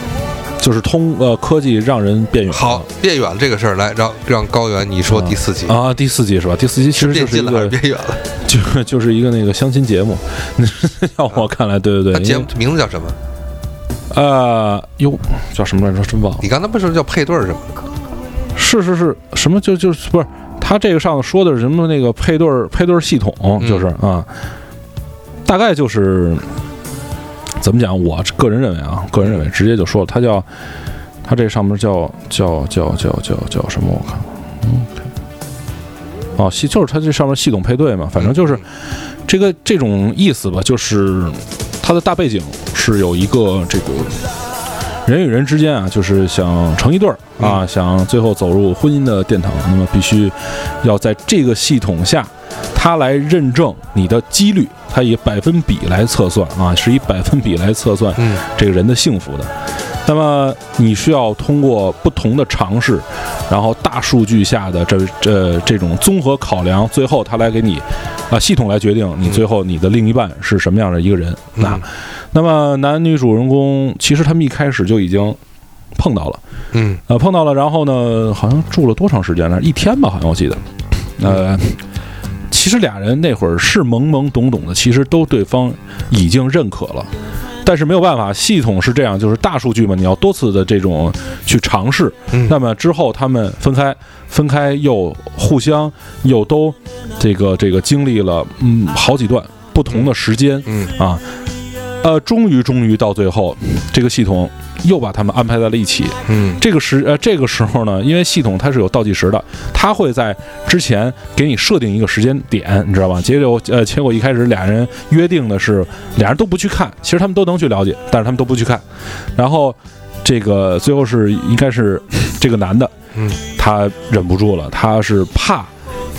就是通呃科技让人变远。好，变远这个事儿，来让让高原你说第四集，啊，第四集是吧？第四集其实就是一个变远了？就就是一个那个相亲节目，要我看来，对对对，节目名字叫什么？呃，哟，叫什么来着？真忘了。你刚才不是说叫配对儿什么的？是是是什么？就就是不是他这个上头说的是什么那个配对儿配对儿系统，就是啊，大概就是怎么讲？我个人认为啊，个人认为直接就说了，它叫它这上面叫叫叫叫叫叫什么？我看，嗯，哦，系就是它这上面系统配对嘛，反正就是这个这种意思吧，就是它的大背景是有一个这个人与人之间啊，就是想成一对儿啊，想最后走入婚姻的殿堂，那么必须要在这个系统下，它来认证你的几率，它以百分比来测算啊，是以百分比来测算嗯这个人的幸福的。那么你需要通过不同的尝试，然后大数据下的这这这种综合考量，最后它来给你啊系统来决定你最后你的另一半是什么样的一个人。那、嗯那么男女主人公其实他们一开始就已经碰到了，嗯呃，碰到了，然后呢，好像住了多长时间来？一天吧，好像我记得。呃，其实俩人那会儿是懵懵懂懂的，其实都对方已经认可了。但是没有办法，系统是这样，就是大数据嘛，你要多次的这种去尝试。嗯那么之后他们分开，分开又互相又都这个这个经历了嗯好几段不同的时间，嗯啊，呃，终于终于到最后，这个系统又把他们安排在了一起。嗯这个时呃这个时候呢，因为系统它是有倒计时的，它会在之前给你设定一个时间点，你知道吧？结果呃结果一开始俩人约定的是俩人都不去看，其实他们都能去了解，但是他们都不去看。然后这个最后是应该是这个男的，嗯他忍不住了，他是怕。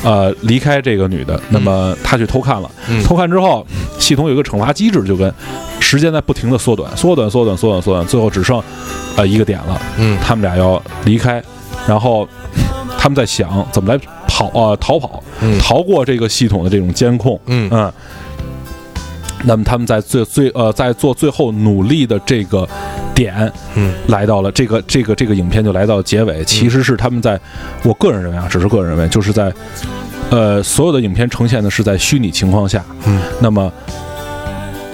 呃，离开这个女的，那么他去偷看了。嗯偷看之后，系统有一个惩罚机制，就跟时间在不停的缩短，缩短，缩短，缩短，缩短，最后只剩呃一个点了。嗯他们俩要离开，然后他们在想怎么来跑呃逃跑，嗯逃过这个系统的这种监控。嗯嗯，那么他们在最最呃在做最后努力的这个点，嗯，来到了这个这个这个影片就来到结尾，其实是他们在，我个人认为啊，只是个人认为，就是在呃所有的影片呈现的是在虚拟情况下，嗯，那么。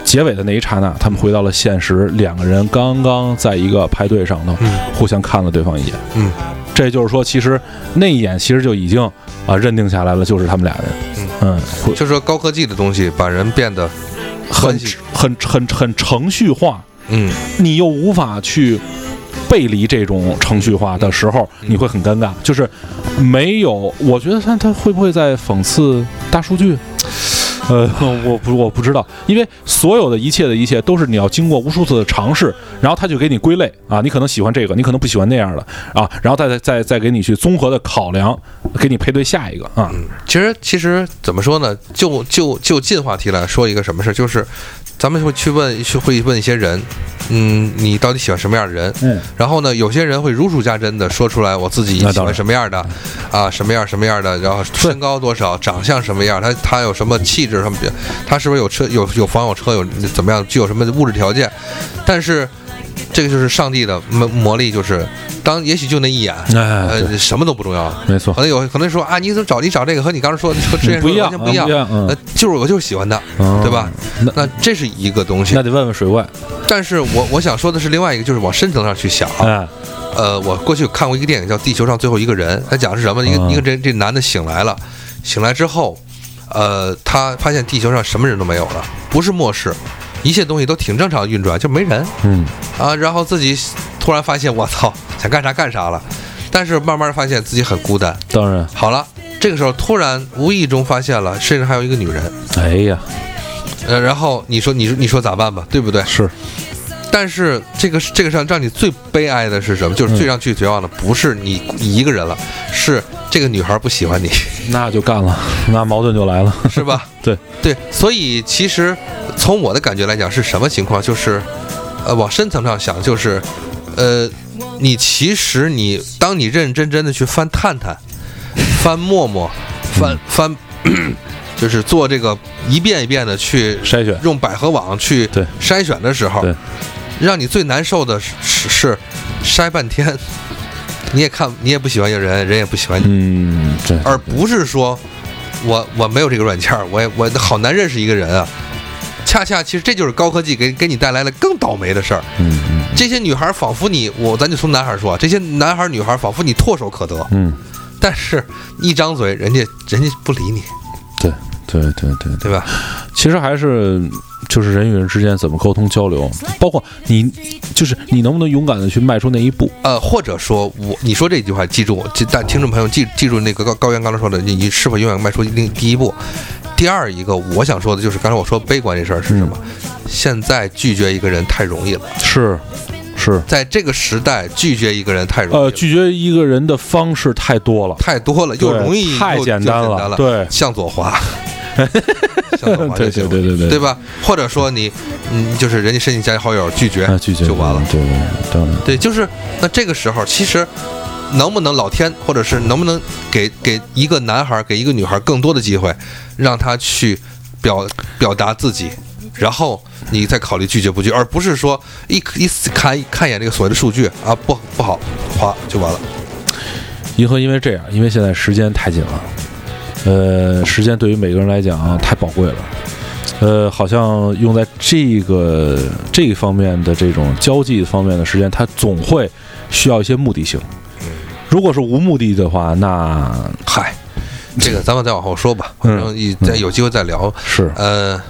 结尾的那一刹那，他们回到了现实，两个人刚刚在一个派对上头，嗯。互相看了对方一眼。嗯，这就是说，其实那一眼其实就已经啊、认定下来了，就是他们俩人。嗯，会。就是说高科技的东西把人变得很很很很程序化，嗯你又无法去背离这种程序化的时候，嗯你会很尴尬。就是没有，我觉得他他会不会在讽刺大数据？呃，我不我不知道，因为所有的一切的一切都是你要经过无数次的尝试，然后他就给你归类啊，你可能喜欢这个，你可能不喜欢那样的啊，然后再再再再给你去综合的考量，给你配对下一个啊。其实其实怎么说呢？就就就近话题来说一个什么事，就是咱们会去问去会问一些人，嗯，你到底喜欢什么样的人？嗯，然后呢，有些人会如数家珍的说出来我自己喜欢什么样的，啊，什么样什么样的，然后身高多少，长相什么样，他他有什么气质，什么，他是不是有车有有房有车有怎么样，具有什么物质条件？但是这个就是上帝的魔魔力，就是当也许就那一眼，呃，什么都不重要。没错。可，能有可能说啊，你怎么找你找这个和你刚才说和之前说的不一样，完全不一样啊不一，样，嗯呃，就是我就是喜欢他，嗯对吧？那那这是一个东西。那，得问问水怪，但是我我想说的是另外一个，就是往深层上去想啊。哎，呃，我过去看过一个电影叫《地球上最后一个人》，他讲的是什么？一个嗯。一个这这男的醒来了，醒来之后，呃，他发现地球上什么人都没有了，不是末世，一切东西都挺正常运转，就没人嗯，啊。然后自己突然发现，我操，想干啥干啥了，但是慢慢发现自己很孤单。当然，好了，这个时候突然无意中发现了，身上还有一个女人，哎呀，呃，然后你说你说你说咋办吧，对不对？是，但是这个这个上让你最悲哀的是什么？就是最让最绝望的不是你你一个人了，是这个女孩不喜欢你，那就干了，那矛盾就来了。是吧？对对，所以其实从我的感觉来讲是什么情况？就是呃，往深层上想，就是呃，你其实你当你认认真真的去翻探探、翻陌陌、翻翻。就就是做这个一遍一遍的去筛选用百合网去筛选的时候，对让你最难受的是是是筛半天，你也看你也不喜欢一个人，人也不喜欢你，嗯，对，而不是说我我没有这个软件儿，我也我好难认识一个人啊。恰恰其实这就是高科技给给你带来了更倒霉的事儿。嗯嗯。这些女孩仿佛你我咱就从男孩说啊，这些男孩女孩仿佛你唾手可得，嗯，但是一张嘴人家人家不理你，对对对对对。吧？其实还是就是人与人之间怎么沟通交流，包括你就是你能不能勇敢的去迈出那一步。呃，或者说我你说这句话，记住，记但听众朋友记记住那个高高原刚才说的，你你是否永远迈出另第一步？第二一个我想说的就是刚才我说悲观这事儿是什么？现在拒绝一个人太容易了，是是，在这个时代拒绝一个人太容易了，呃，拒绝一个人的方式太多了。太多了，又容易太简单了对向左滑。向左滑对就行对对对对对吧？或者说你，嗯，就是人家申请加好友拒绝，啊，拒绝就完了。对对，当然，对，就是那这个时候，其实能不能老天，或者是能不能给给一个男孩，给一个女孩更多的机会，让他去表表达自己，然后你再考虑拒绝不拒，而不是说一一看看一眼这个所谓的数据啊，不不好，划就完了。银河因为这样，因为现在时间太紧了，呃，时间对于每个人来讲啊太宝贵了，呃，好像用在这个这一方面的这种交际方面的时间，它总会需要一些目的性。如果是无目的的话，那嗨，这个咱们再往后说吧，反正再有机会再聊。是呃，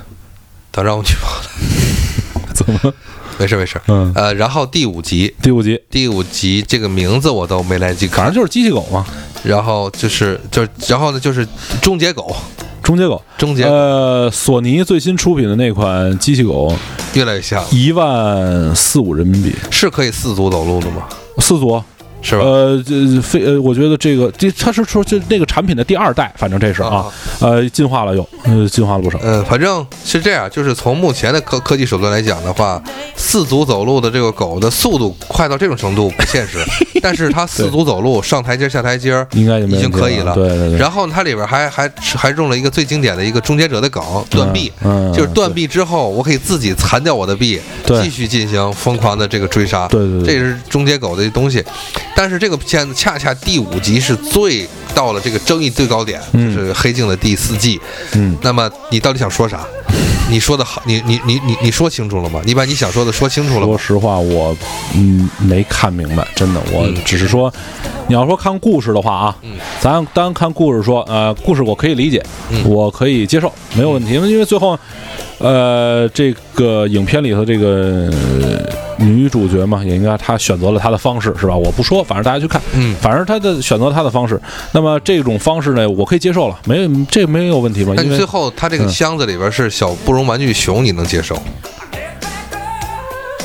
等让我去忘了，怎么？没事没事。嗯，呃，然后第五集，第五集，第五集这个名字我都没来得及看。反正，就是机器狗嘛，然后就是就是然后呢就是终结狗，终结狗。终结呃，索尼最新出品的那款机器狗，越来越像，一万四五人民币，是可以四足走路的吗？四足。是吧？呃，这非呃，我觉得这个这他是说这那个产品的第二代，反正这是啊，呃，进化了又，呃，进化了不少。嗯，反正是这样，就是从目前的科科技手段来讲的话，四足走路的这个狗的速度快到这种程度不现实，但是它四足走路上台阶下台阶应该就已经可以了。对对对。然后它里边还还还用了一个最经典的一个终结者的梗断臂，嗯，就是断臂之后，我可以自己残掉我的臂，对继续进行疯狂的这个追杀。对对对这是终结狗的东西。但是这个片子恰恰第五集是最到了这个争议最高点，嗯就是黑镜的第四季。嗯，那么你到底想说啥？你说的好，你你你你你说清楚了吗？你把你想说的说清楚了吗？说实话，我嗯没看明白，真的，我嗯只是说，你要说看故事的话啊，嗯咱单看故事说，呃，故事我可以理解，嗯我可以接受，没有问题，因为最后，呃，这个影片里头这个呃女主角嘛，也应该她选择了她的方式，是吧？我不说，反正大家去看，嗯反正她的选择她的方式，那么这种方式呢，我可以接受了，没有这没有问题吧？那你最后它这个嗯箱子里边是小布绒玩具熊，你能接受？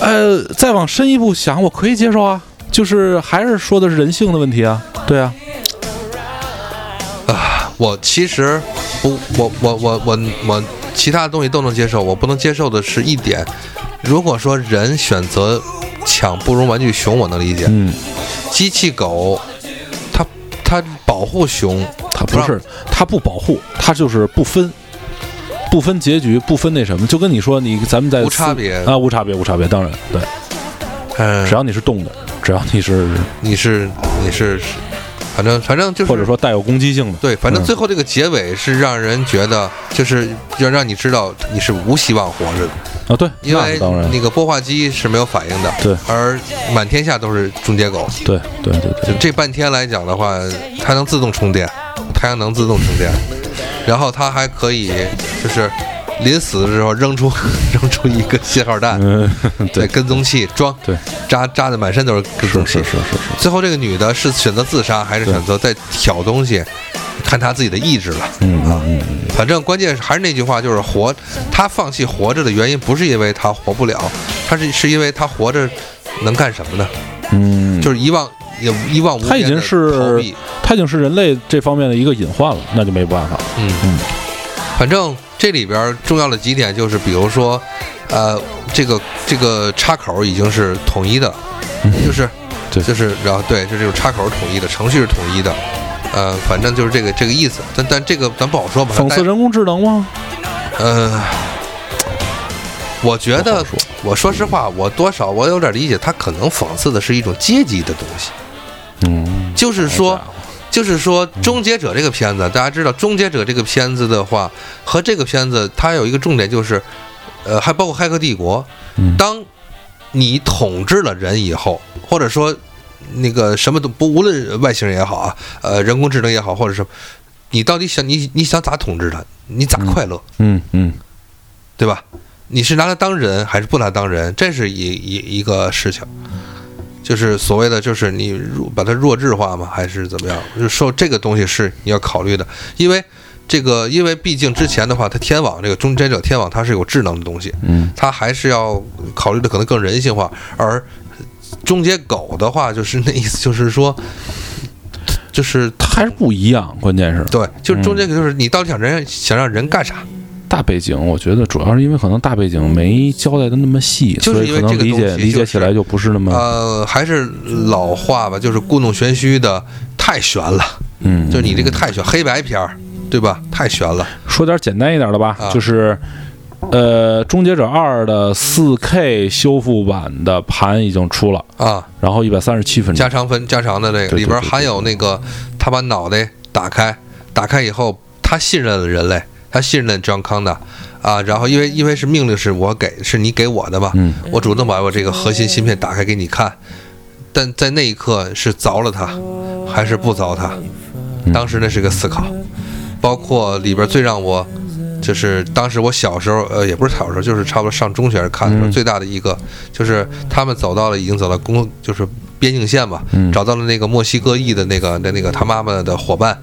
呃，再往深一步想，我可以接受啊，就是还是说的是人性的问题啊，对啊，啊我其实不，我我我我我其他东西都能接受，我不能接受的是一点，如果说人选择抢布绒玩具熊，我能理解，嗯，机器狗，它它保护熊，他不是他不保护，他就是不分。不分结局，不分那什么，就跟你说，你咱们在无差别啊，无差别，无差别，当然对，嗯，只要你是动的，只要你是你是你是，反正反正就是或者说带有攻击性的，对，反正嗯。最后这个结尾是让人觉得，就是要让你知道你是无希望活着的，啊，对，因为那个播化机是没有反应的，对而满天下都是终结狗，对对对对，就这半天来讲的话，它能自动充电，太阳能自动充电，然后它还可以就是临死的时候扔出 扔出一个信号弹，嗯，对，跟踪器装，对，扎扎的满身都是跟踪器是是。是是是，最后这个女的是选择自杀，还是选择再挑东西，看她自己的意志了。嗯嗯嗯嗯，反正关键还是那句话，就是活，她放弃活着的原因不是因为她活不了，她是是因为她活着能干什么呢？嗯，就是一望也一望无他已经是避。他已经是人类这方面的一个隐患了，那就没办法了。嗯嗯，反正这里边重要的几点就是，比如说，呃，这个这个插口已经是统一的，就是对就是然后对，就这种插口是统一的，程序是统一的，呃，反正就是这个这个意思。但但这个咱不好说吧。讽刺人工智能吗？呃，我觉得我说实话，我多少我有点理解，他可能讽刺的是一种阶级的东西，嗯，就是说就是说，《终结者》这个片子，大家知道，《终结者》这个片子的话，和这个片子它有一个重点就是，呃，还包括《骇客帝国》，嗯当你统治了人以后，或者说那个什么都不，无论外星人也好啊，呃，人工智能也好，或者是你到底想你你想咋统治它，你咋快乐？嗯嗯对吧？你是拿它当人还是不拿它当人？这是一一一个事情，就是所谓的就是你弱把它弱智化吗？还是怎么样？就是说这个东西是你要考虑的，因为这个，因为毕竟之前的话，它天网这个终结者天网它是有智能的东西，嗯它还是要考虑的可能更人性化，而终结狗的话，就是那意思，就是说，就是它还是不一样，关键是对，就是终结狗，就是你到底想人想让人干啥？大背景，我觉得主要是因为可能大背景没交代的那么细，就是因为所以可能理解理解就是起来就不是那么呃，还是老话吧，就是故弄玄虚的太悬了，嗯，就是你这个太悬，黑白片儿，对吧？太悬了。说点简单一点的吧，啊就是。呃，《终结者二》的四 K 修复版的盘已经出了，啊，然后一百三十七分钟加，长分加长的那个里边含有那个，他把脑袋打开，打开以后，他信任了人类，他信任 John Connor 啊，然后因为因为是命令是我给，是你给我的嘛，嗯我主动把我这个核心芯片打开给你看，但在那一刻是凿了它，还是不凿它？嗯当时那是个思考，包括里边最让我。就是当时我小时候，呃，也不是小时候，就是差不多上中学看的时候，嗯最大的一个就是他们走到了，已经走到公，就是边境线嘛，嗯找到了那个墨西哥裔的那个的那个他妈妈的伙伴，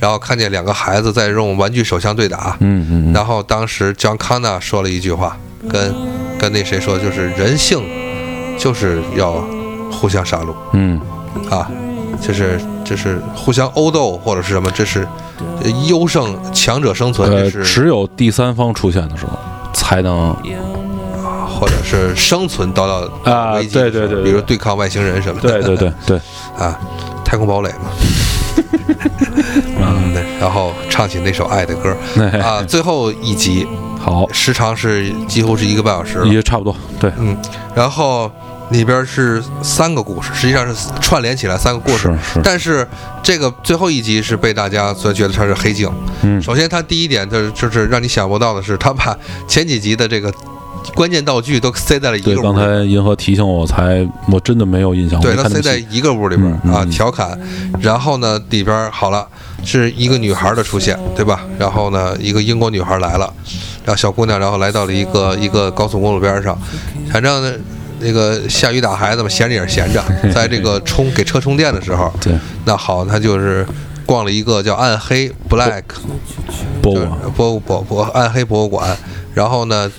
然后看见两个孩子在用玩具手枪对打，嗯嗯嗯，然后当时 John Connor 说了一句话，跟跟那谁说，就是人性就是要互相杀戮。嗯。啊，就是就是互相殴斗或者是什么，这是呃优胜强者生存，呃，这是只有第三方出现的时候才能或者是生存到到啊对对对。比如对抗外星人什么的，对对对对，啊，太空堡垒嘛。嗯，对，然后唱起那首爱的歌啊，最后一集好。时长是几乎是一个半小时了，也差不多，对，嗯，然后里边是三个故事，实际上是串联起来三个故事。是，是。但是这个最后一集是被大家所觉得它是黑镜。嗯。首先，它第一点就是就是让你想不到的是，它把前几集的这个关键道具都塞在了一，个屋里。刚才银河提醒我才，我真的没有印象，对，他塞在一个屋里边啊，调侃，然后呢，里边好了，是一个女孩的出现，对吧？然后呢，一个英国女孩来了，然后小姑娘，然后来到了一个一个高速公路边上，反正呢，那个下雨打孩子嘛，闲着也是闲着，在这个充给车充电的时候，对。那好，他就是逛了一个叫暗黑 Black 就是博物馆，博物博博暗黑博物馆，然后呢，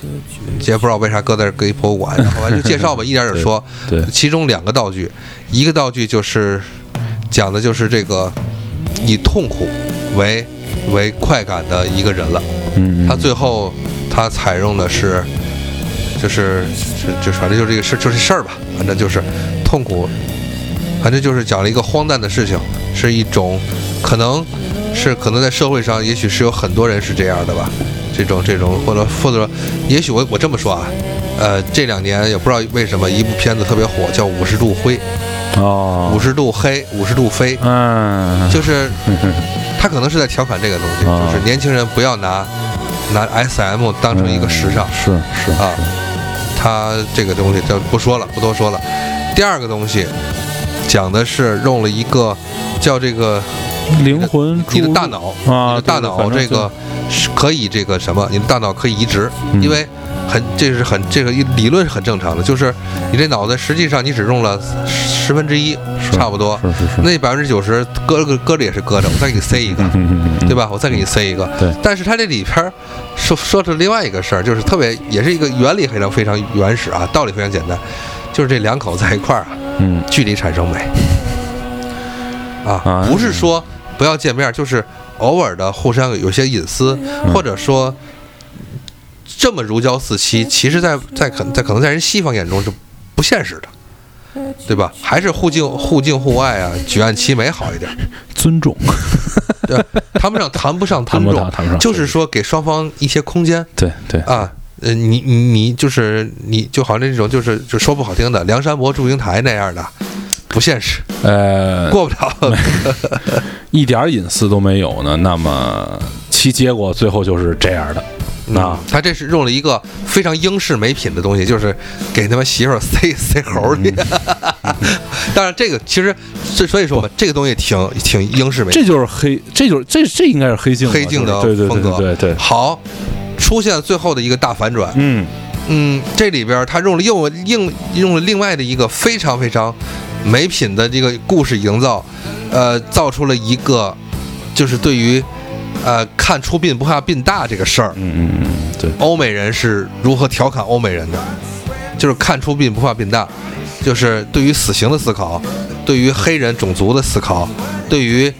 也不知道为啥搁在这儿搁一博物馆，然后完就介绍吧，一点点说。对对其中两个道具，一个道具就是讲的就是这个以痛苦为为快感的一个人了。嗯，嗯他最后他采用的是，就是就就反正就这个事就是事儿吧，反正就是痛苦，反正就是讲了一个荒诞的事情，是一种可能是可能在社会上，也许是有很多人是这样的吧，这种这种或者或者说，也许我我这么说啊，呃，这两年也不知道为什么一部片子特别火，叫《五十度灰》，哦五，十度黑，五十度飞，嗯，就是 他可能是在调侃这个东西，啊就是年轻人不要拿拿 SM 当成一个时尚是是啊，他这个东西就不说了，不多说了。第二个东西讲的是用了一个叫这个灵魂你的大脑，啊你的大脑这个是可以这个什么，你的大脑可以移植，嗯因为很这是很这个理论是很正常的，就是你这脑子实际上你只用了十分之一，差不多，是是是，那百分之九十搁着搁着也是搁着，我再给你塞一个。对吧？我再给你塞一个。对但是它这里边说说出另外一个事儿，就是特别也是一个原理非常非常原始啊，道理非常简单，就是这两口在一块儿啊，嗯距离产生美啊啊，不是说不要见面，就是偶尔的互相有些隐私，嗯或者说这么如胶似漆，其实在在可在可能在人西方眼中是不现实的。对吧？还是互敬互敬互爱啊，举案齐眉好一点。尊重，对，谈不上谈不上尊重谈不上谈不，上就是说给双方一些空间对对，啊。呃，你你你就是你就好像那种就是就说不好听的梁山伯祝英台那样的，不现实，呃，过不了。一点隐私都没有呢，那么其结果最后就是这样的。啊，他这是用了一个非常英式美品的东西，就是给他们媳妇塞 塞猴里。但是，这个其实这所以说吧，这个东西挺挺英式美这就是黑，这就是这这应该是黑镜，黑镜的对对风格。对对好，出现最后的一个大反转。嗯，嗯，这里边他用了用了用用了另外的一个非常非常美品的这个故事营造，呃，造出了一个就是对于呃看出殡不怕殡大这个事儿，嗯嗯嗯，对，欧美人是如何调侃欧美人的，就是看出殡不怕殡大，就是对于死刑的思考，对于黑人种族的思考，对于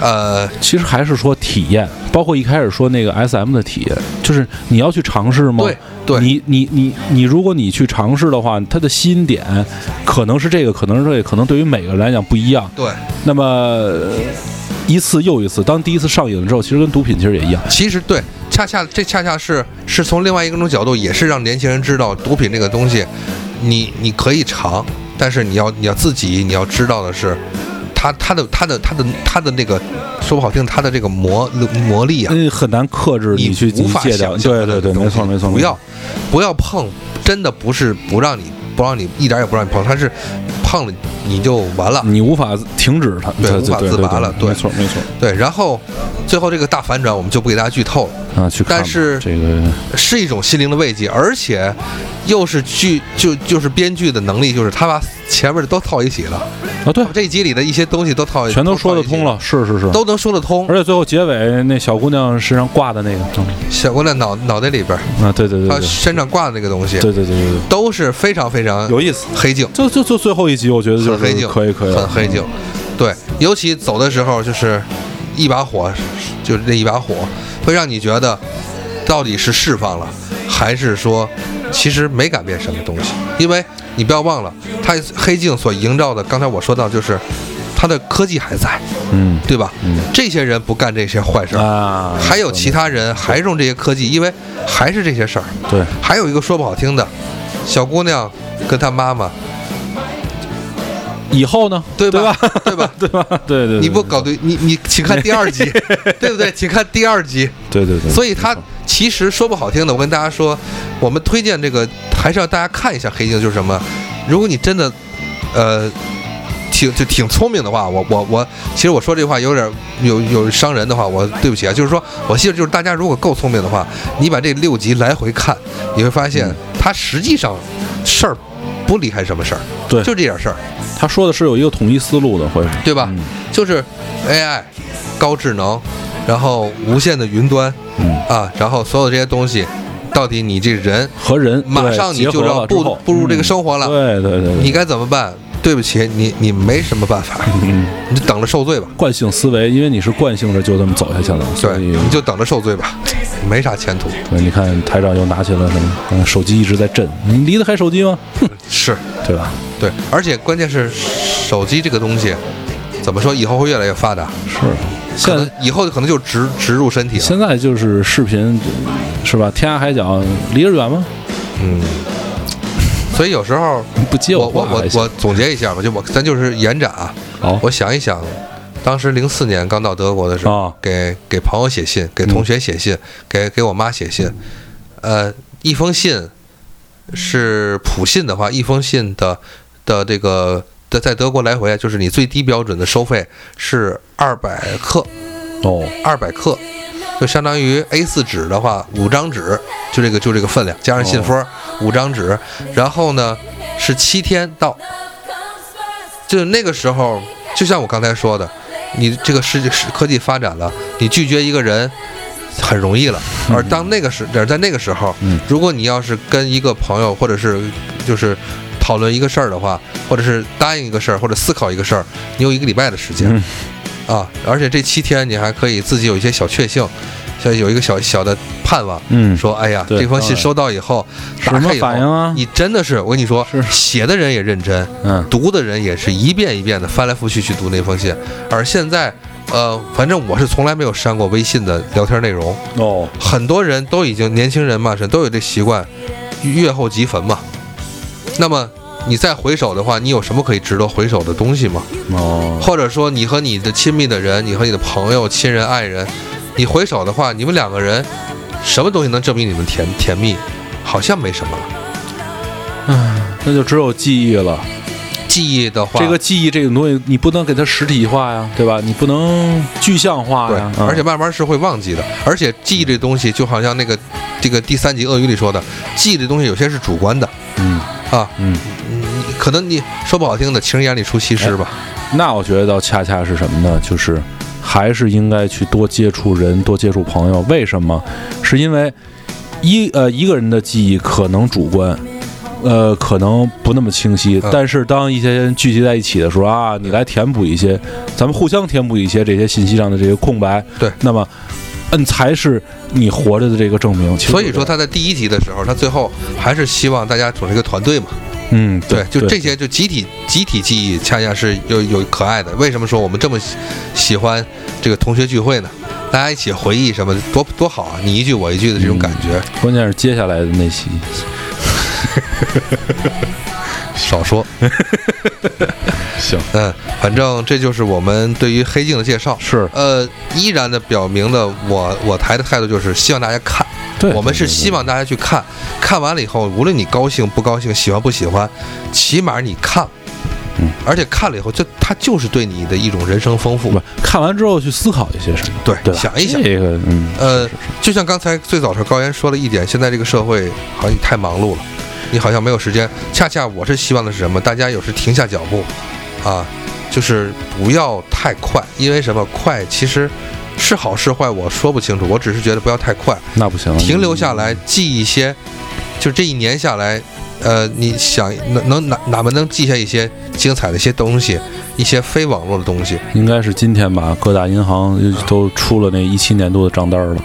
呃其实还是说体验，包括一开始说那个 S M 的体验，就是你要去尝试吗？对对你你你你，如果你去尝试的话，它的吸引点可能是这个，可能是这个，可能对于每个人来讲不一样。对，那么呃一次又一次，当第一次上瘾了之后，其实跟毒品其实也一样。其实对，恰恰这恰恰是是从另外一种角度，也是让年轻人知道毒品这个东西，你你可以尝，但是你要你要自己你要知道的是，它它的他的他的他的那个说不好听，他的这个魔魔力啊，嗯，很难克制你去无法戒掉。想象对对对，没错没错，不要不要碰，真的不是不让你不让你一点也不让你碰，他是碰了你就完了。你无法停止对无法自拔了对没错没错对，然后最后这个大反转我们就不给大家剧透了。啊，去看。但是这个是一种心灵的慰藉，而且又是剧就就是编剧的能力，就是他把前面的都套一起了，啊，对。把，这一集里的一些东西都套，全都说得通了，，是是是，都能说得通。而且最后结尾那小姑娘身上挂的那个，嗯。小姑娘脑脑袋里边，啊，对对对她身上挂的那个东西，对对对对对，都是非常非常有意思。黑镜，就就就最后一集，我觉得就是黑镜，可以可以，很黑镜。对，尤其走的时候就是一把火，就是那一把火，会让你觉得到底是释放了，还是说其实没改变什么东西？因为你不要忘了，它黑镜所营造的，刚才我说到就是它的科技还在，嗯对吧？嗯这些人不干这些坏事儿，啊，还有其他人还用这些科技，因为还是这些事儿。对还有一个说不好听的，小姑娘跟她妈妈，以后呢，对吧？对吧？对吧？对吧？对你不搞对，你你请 看第二集，对不对？请看第二集。对对对，所以它其实说不好听的，我跟大家说，我们推荐这个还是要大家看一下《黑镜》，就是什么？如果你真的，呃，挺就挺聪明的话，我我我，其实我说这话有点有有伤人的话，我对不起啊。就是说我希望就是大家如果够聪明的话，你把这六集来回看，你会发现它实际上事儿不离开什么事儿，对。就这点事儿。他说的是有一个统一思路的，会。是对吧？嗯。就是 AI 高智能，然后无限的云端嗯，啊，然后所有这些东西，到底你这人和人马上你就要步步入这个生活了，嗯对对对，对。你该怎么办？对不起，你你没什么办法，嗯。你就等着受罪吧。惯性思维，因为你是惯性的就这么走下去了，所对，你就等着受罪吧，没啥前途。对，你看台长又拿起了什么？嗯，手机一直在震，你离得开手机吗？哼，是对吧？对，而且关键是手机这个东西，怎么说？以后会越来越发达，是，可现在以后可能就植植入身体了。现在就是视频，是吧？天涯海角离得远吗？嗯，所以有时候不接我我我我总结一下吧，就我咱就是延展啊。好，我想一想，当时零四年刚到德国的时候，啊给给朋友写信，给同学写信，给给我妈写信，呃，一封信是普信的话，一封信的的这个的在德国来回啊，就是你最低标准的收费是二百克，哦，二百克。就相当于 A 四纸的话，五张纸，就这个就这个分量，加上信封，五张纸，然后呢是七天到，就那个时候，就像我刚才说的，你这个世界是科技发展了，你拒绝一个人很容易了。而当那个时，而在那个时候，嗯如果你要是跟一个朋友或者是就是讨论一个事儿的话，或者是答应一个事儿或者思考一个事儿，你有一个礼拜的时间。嗯啊，而且这七天你还可以自己有一些小确幸，这有一个小小的盼望，嗯。说哎呀，这封信收到以后，打开以后反应啊？你真的是，我跟你说，写的人也认真，嗯。读的人也是一遍一遍的翻来覆去去读那封信，而现在。呃，反正我是从来没有删过微信的聊天内容，哦，很多人都已经年轻人嘛是都有这习惯，阅后即焚嘛。那么你再回首的话，你有什么可以值得回首的东西吗？哦，或者说你和你的亲密的人，你和你的朋友、亲人、爱人，你回首的话，你们两个人什么东西能证明你们甜甜蜜？好像没什么了。嗯那就只有记忆了。记忆的话，这个记忆这种东西，你不能给它实体化呀，对吧？你不能具象化呀。，嗯而且慢慢是会忘记的。而且记忆这东西，就好像那个这个第三集鳄鱼里说的，记忆这东西有些是主观的嗯啊。嗯，嗯，可能你说不好听的，情人眼里出西施吧。那我觉得倒恰恰是什么呢？就是还是应该去多接触人，多接触朋友。为什么？是因为一呃一个人的记忆可能主观。呃，可能不那么清晰，嗯但是当一些人聚集在一起的时候啊，你来填补一些，咱们互相填补一些这些信息上的这些空白，对那么，嗯，才是你活着的这个证明。所以说他在第一集的时候，他最后还是希望大家组成一个团队嘛。嗯，对，就这些就集体集体记忆，恰恰是有有可爱的。为什么说我们这么喜喜欢这个同学聚会呢？大家一起回忆什么，多多好啊！你一句我一句的这种感觉，关键是接下来的那期，少说。行，嗯，反正这就是我们对于黑镜的介绍。是呃，依然的表明了我我台的态度就是希望大家看，对，我们是希望大家去看，看完了以后，无论你高兴不高兴，喜欢不喜欢，起码你看，嗯，而且看了以后，就它就是对你的一种人生丰富不。看完之后去思考一些什么，对对，想一想这个，嗯，呃就像刚才最早时候高岩说了一点，现在这个社会好像你太忙碌了，你好像没有时间。恰恰我是希望的是什么？大家有时停下脚步，啊，就是不要太快，因为什么？快其实是好是坏，我说不清楚。我只是觉得不要太快，那不行，停留下来，记一些，就这一年下来，呃，你想能能哪哪怕能记下一些精彩的一些东西，一些非网络的东西。应该是今天吧，各大银行都出了那一七年度的账单了，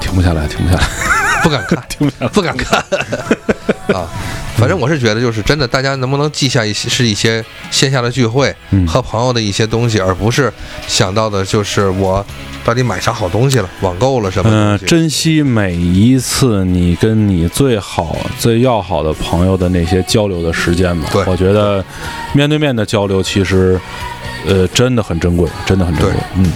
停不下来，停不下来，不敢看，不敢看 啊。反正我是觉得，就是真的，大家能不能记下一些是一些线下的聚会嗯和朋友的一些东西，而不是想到的就是我到底买啥好东西了，网购了什么嗯。珍惜每一次你跟你最好、最要好的朋友的那些交流的时间吧。对我觉得面对面的交流其实，呃，真的很珍贵，真的很珍贵。嗯，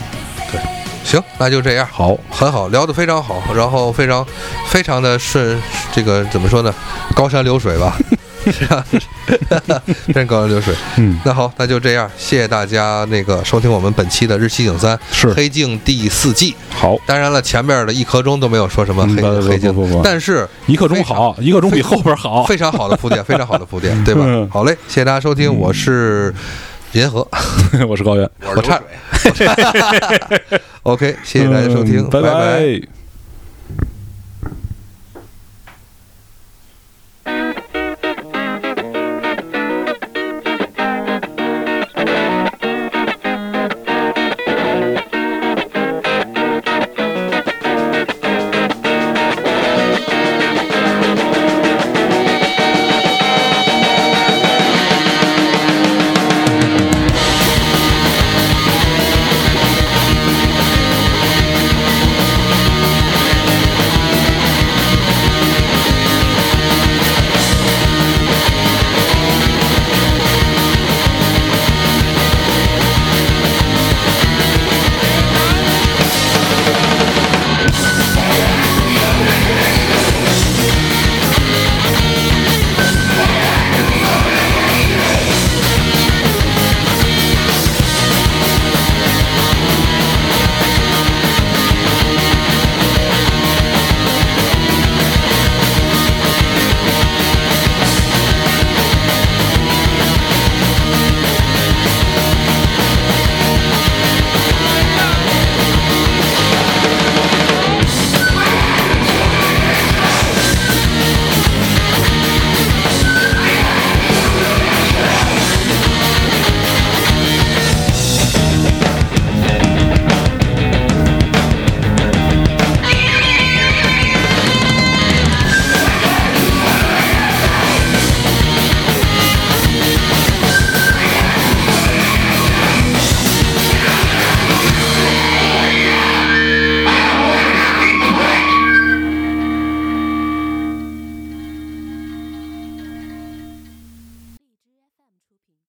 行，那就这样。好，很好，聊得非常好，然后非常非常的顺，这个怎么说呢？高山流水吧，是吧？真高山流水。嗯，那好，那就这样，谢谢大家那个收听我们本期的日期影三是黑镜第四季。好，当然了，前面的一刻钟都没有说什么黑黑镜但是一刻钟好，一刻钟比后边好。非常好的铺垫，非常好的铺垫，对吧嗯？好嘞，谢谢大家收听，我是银河，我是高原，我差，我差 OK，谢谢大家收听，嗯拜拜。拜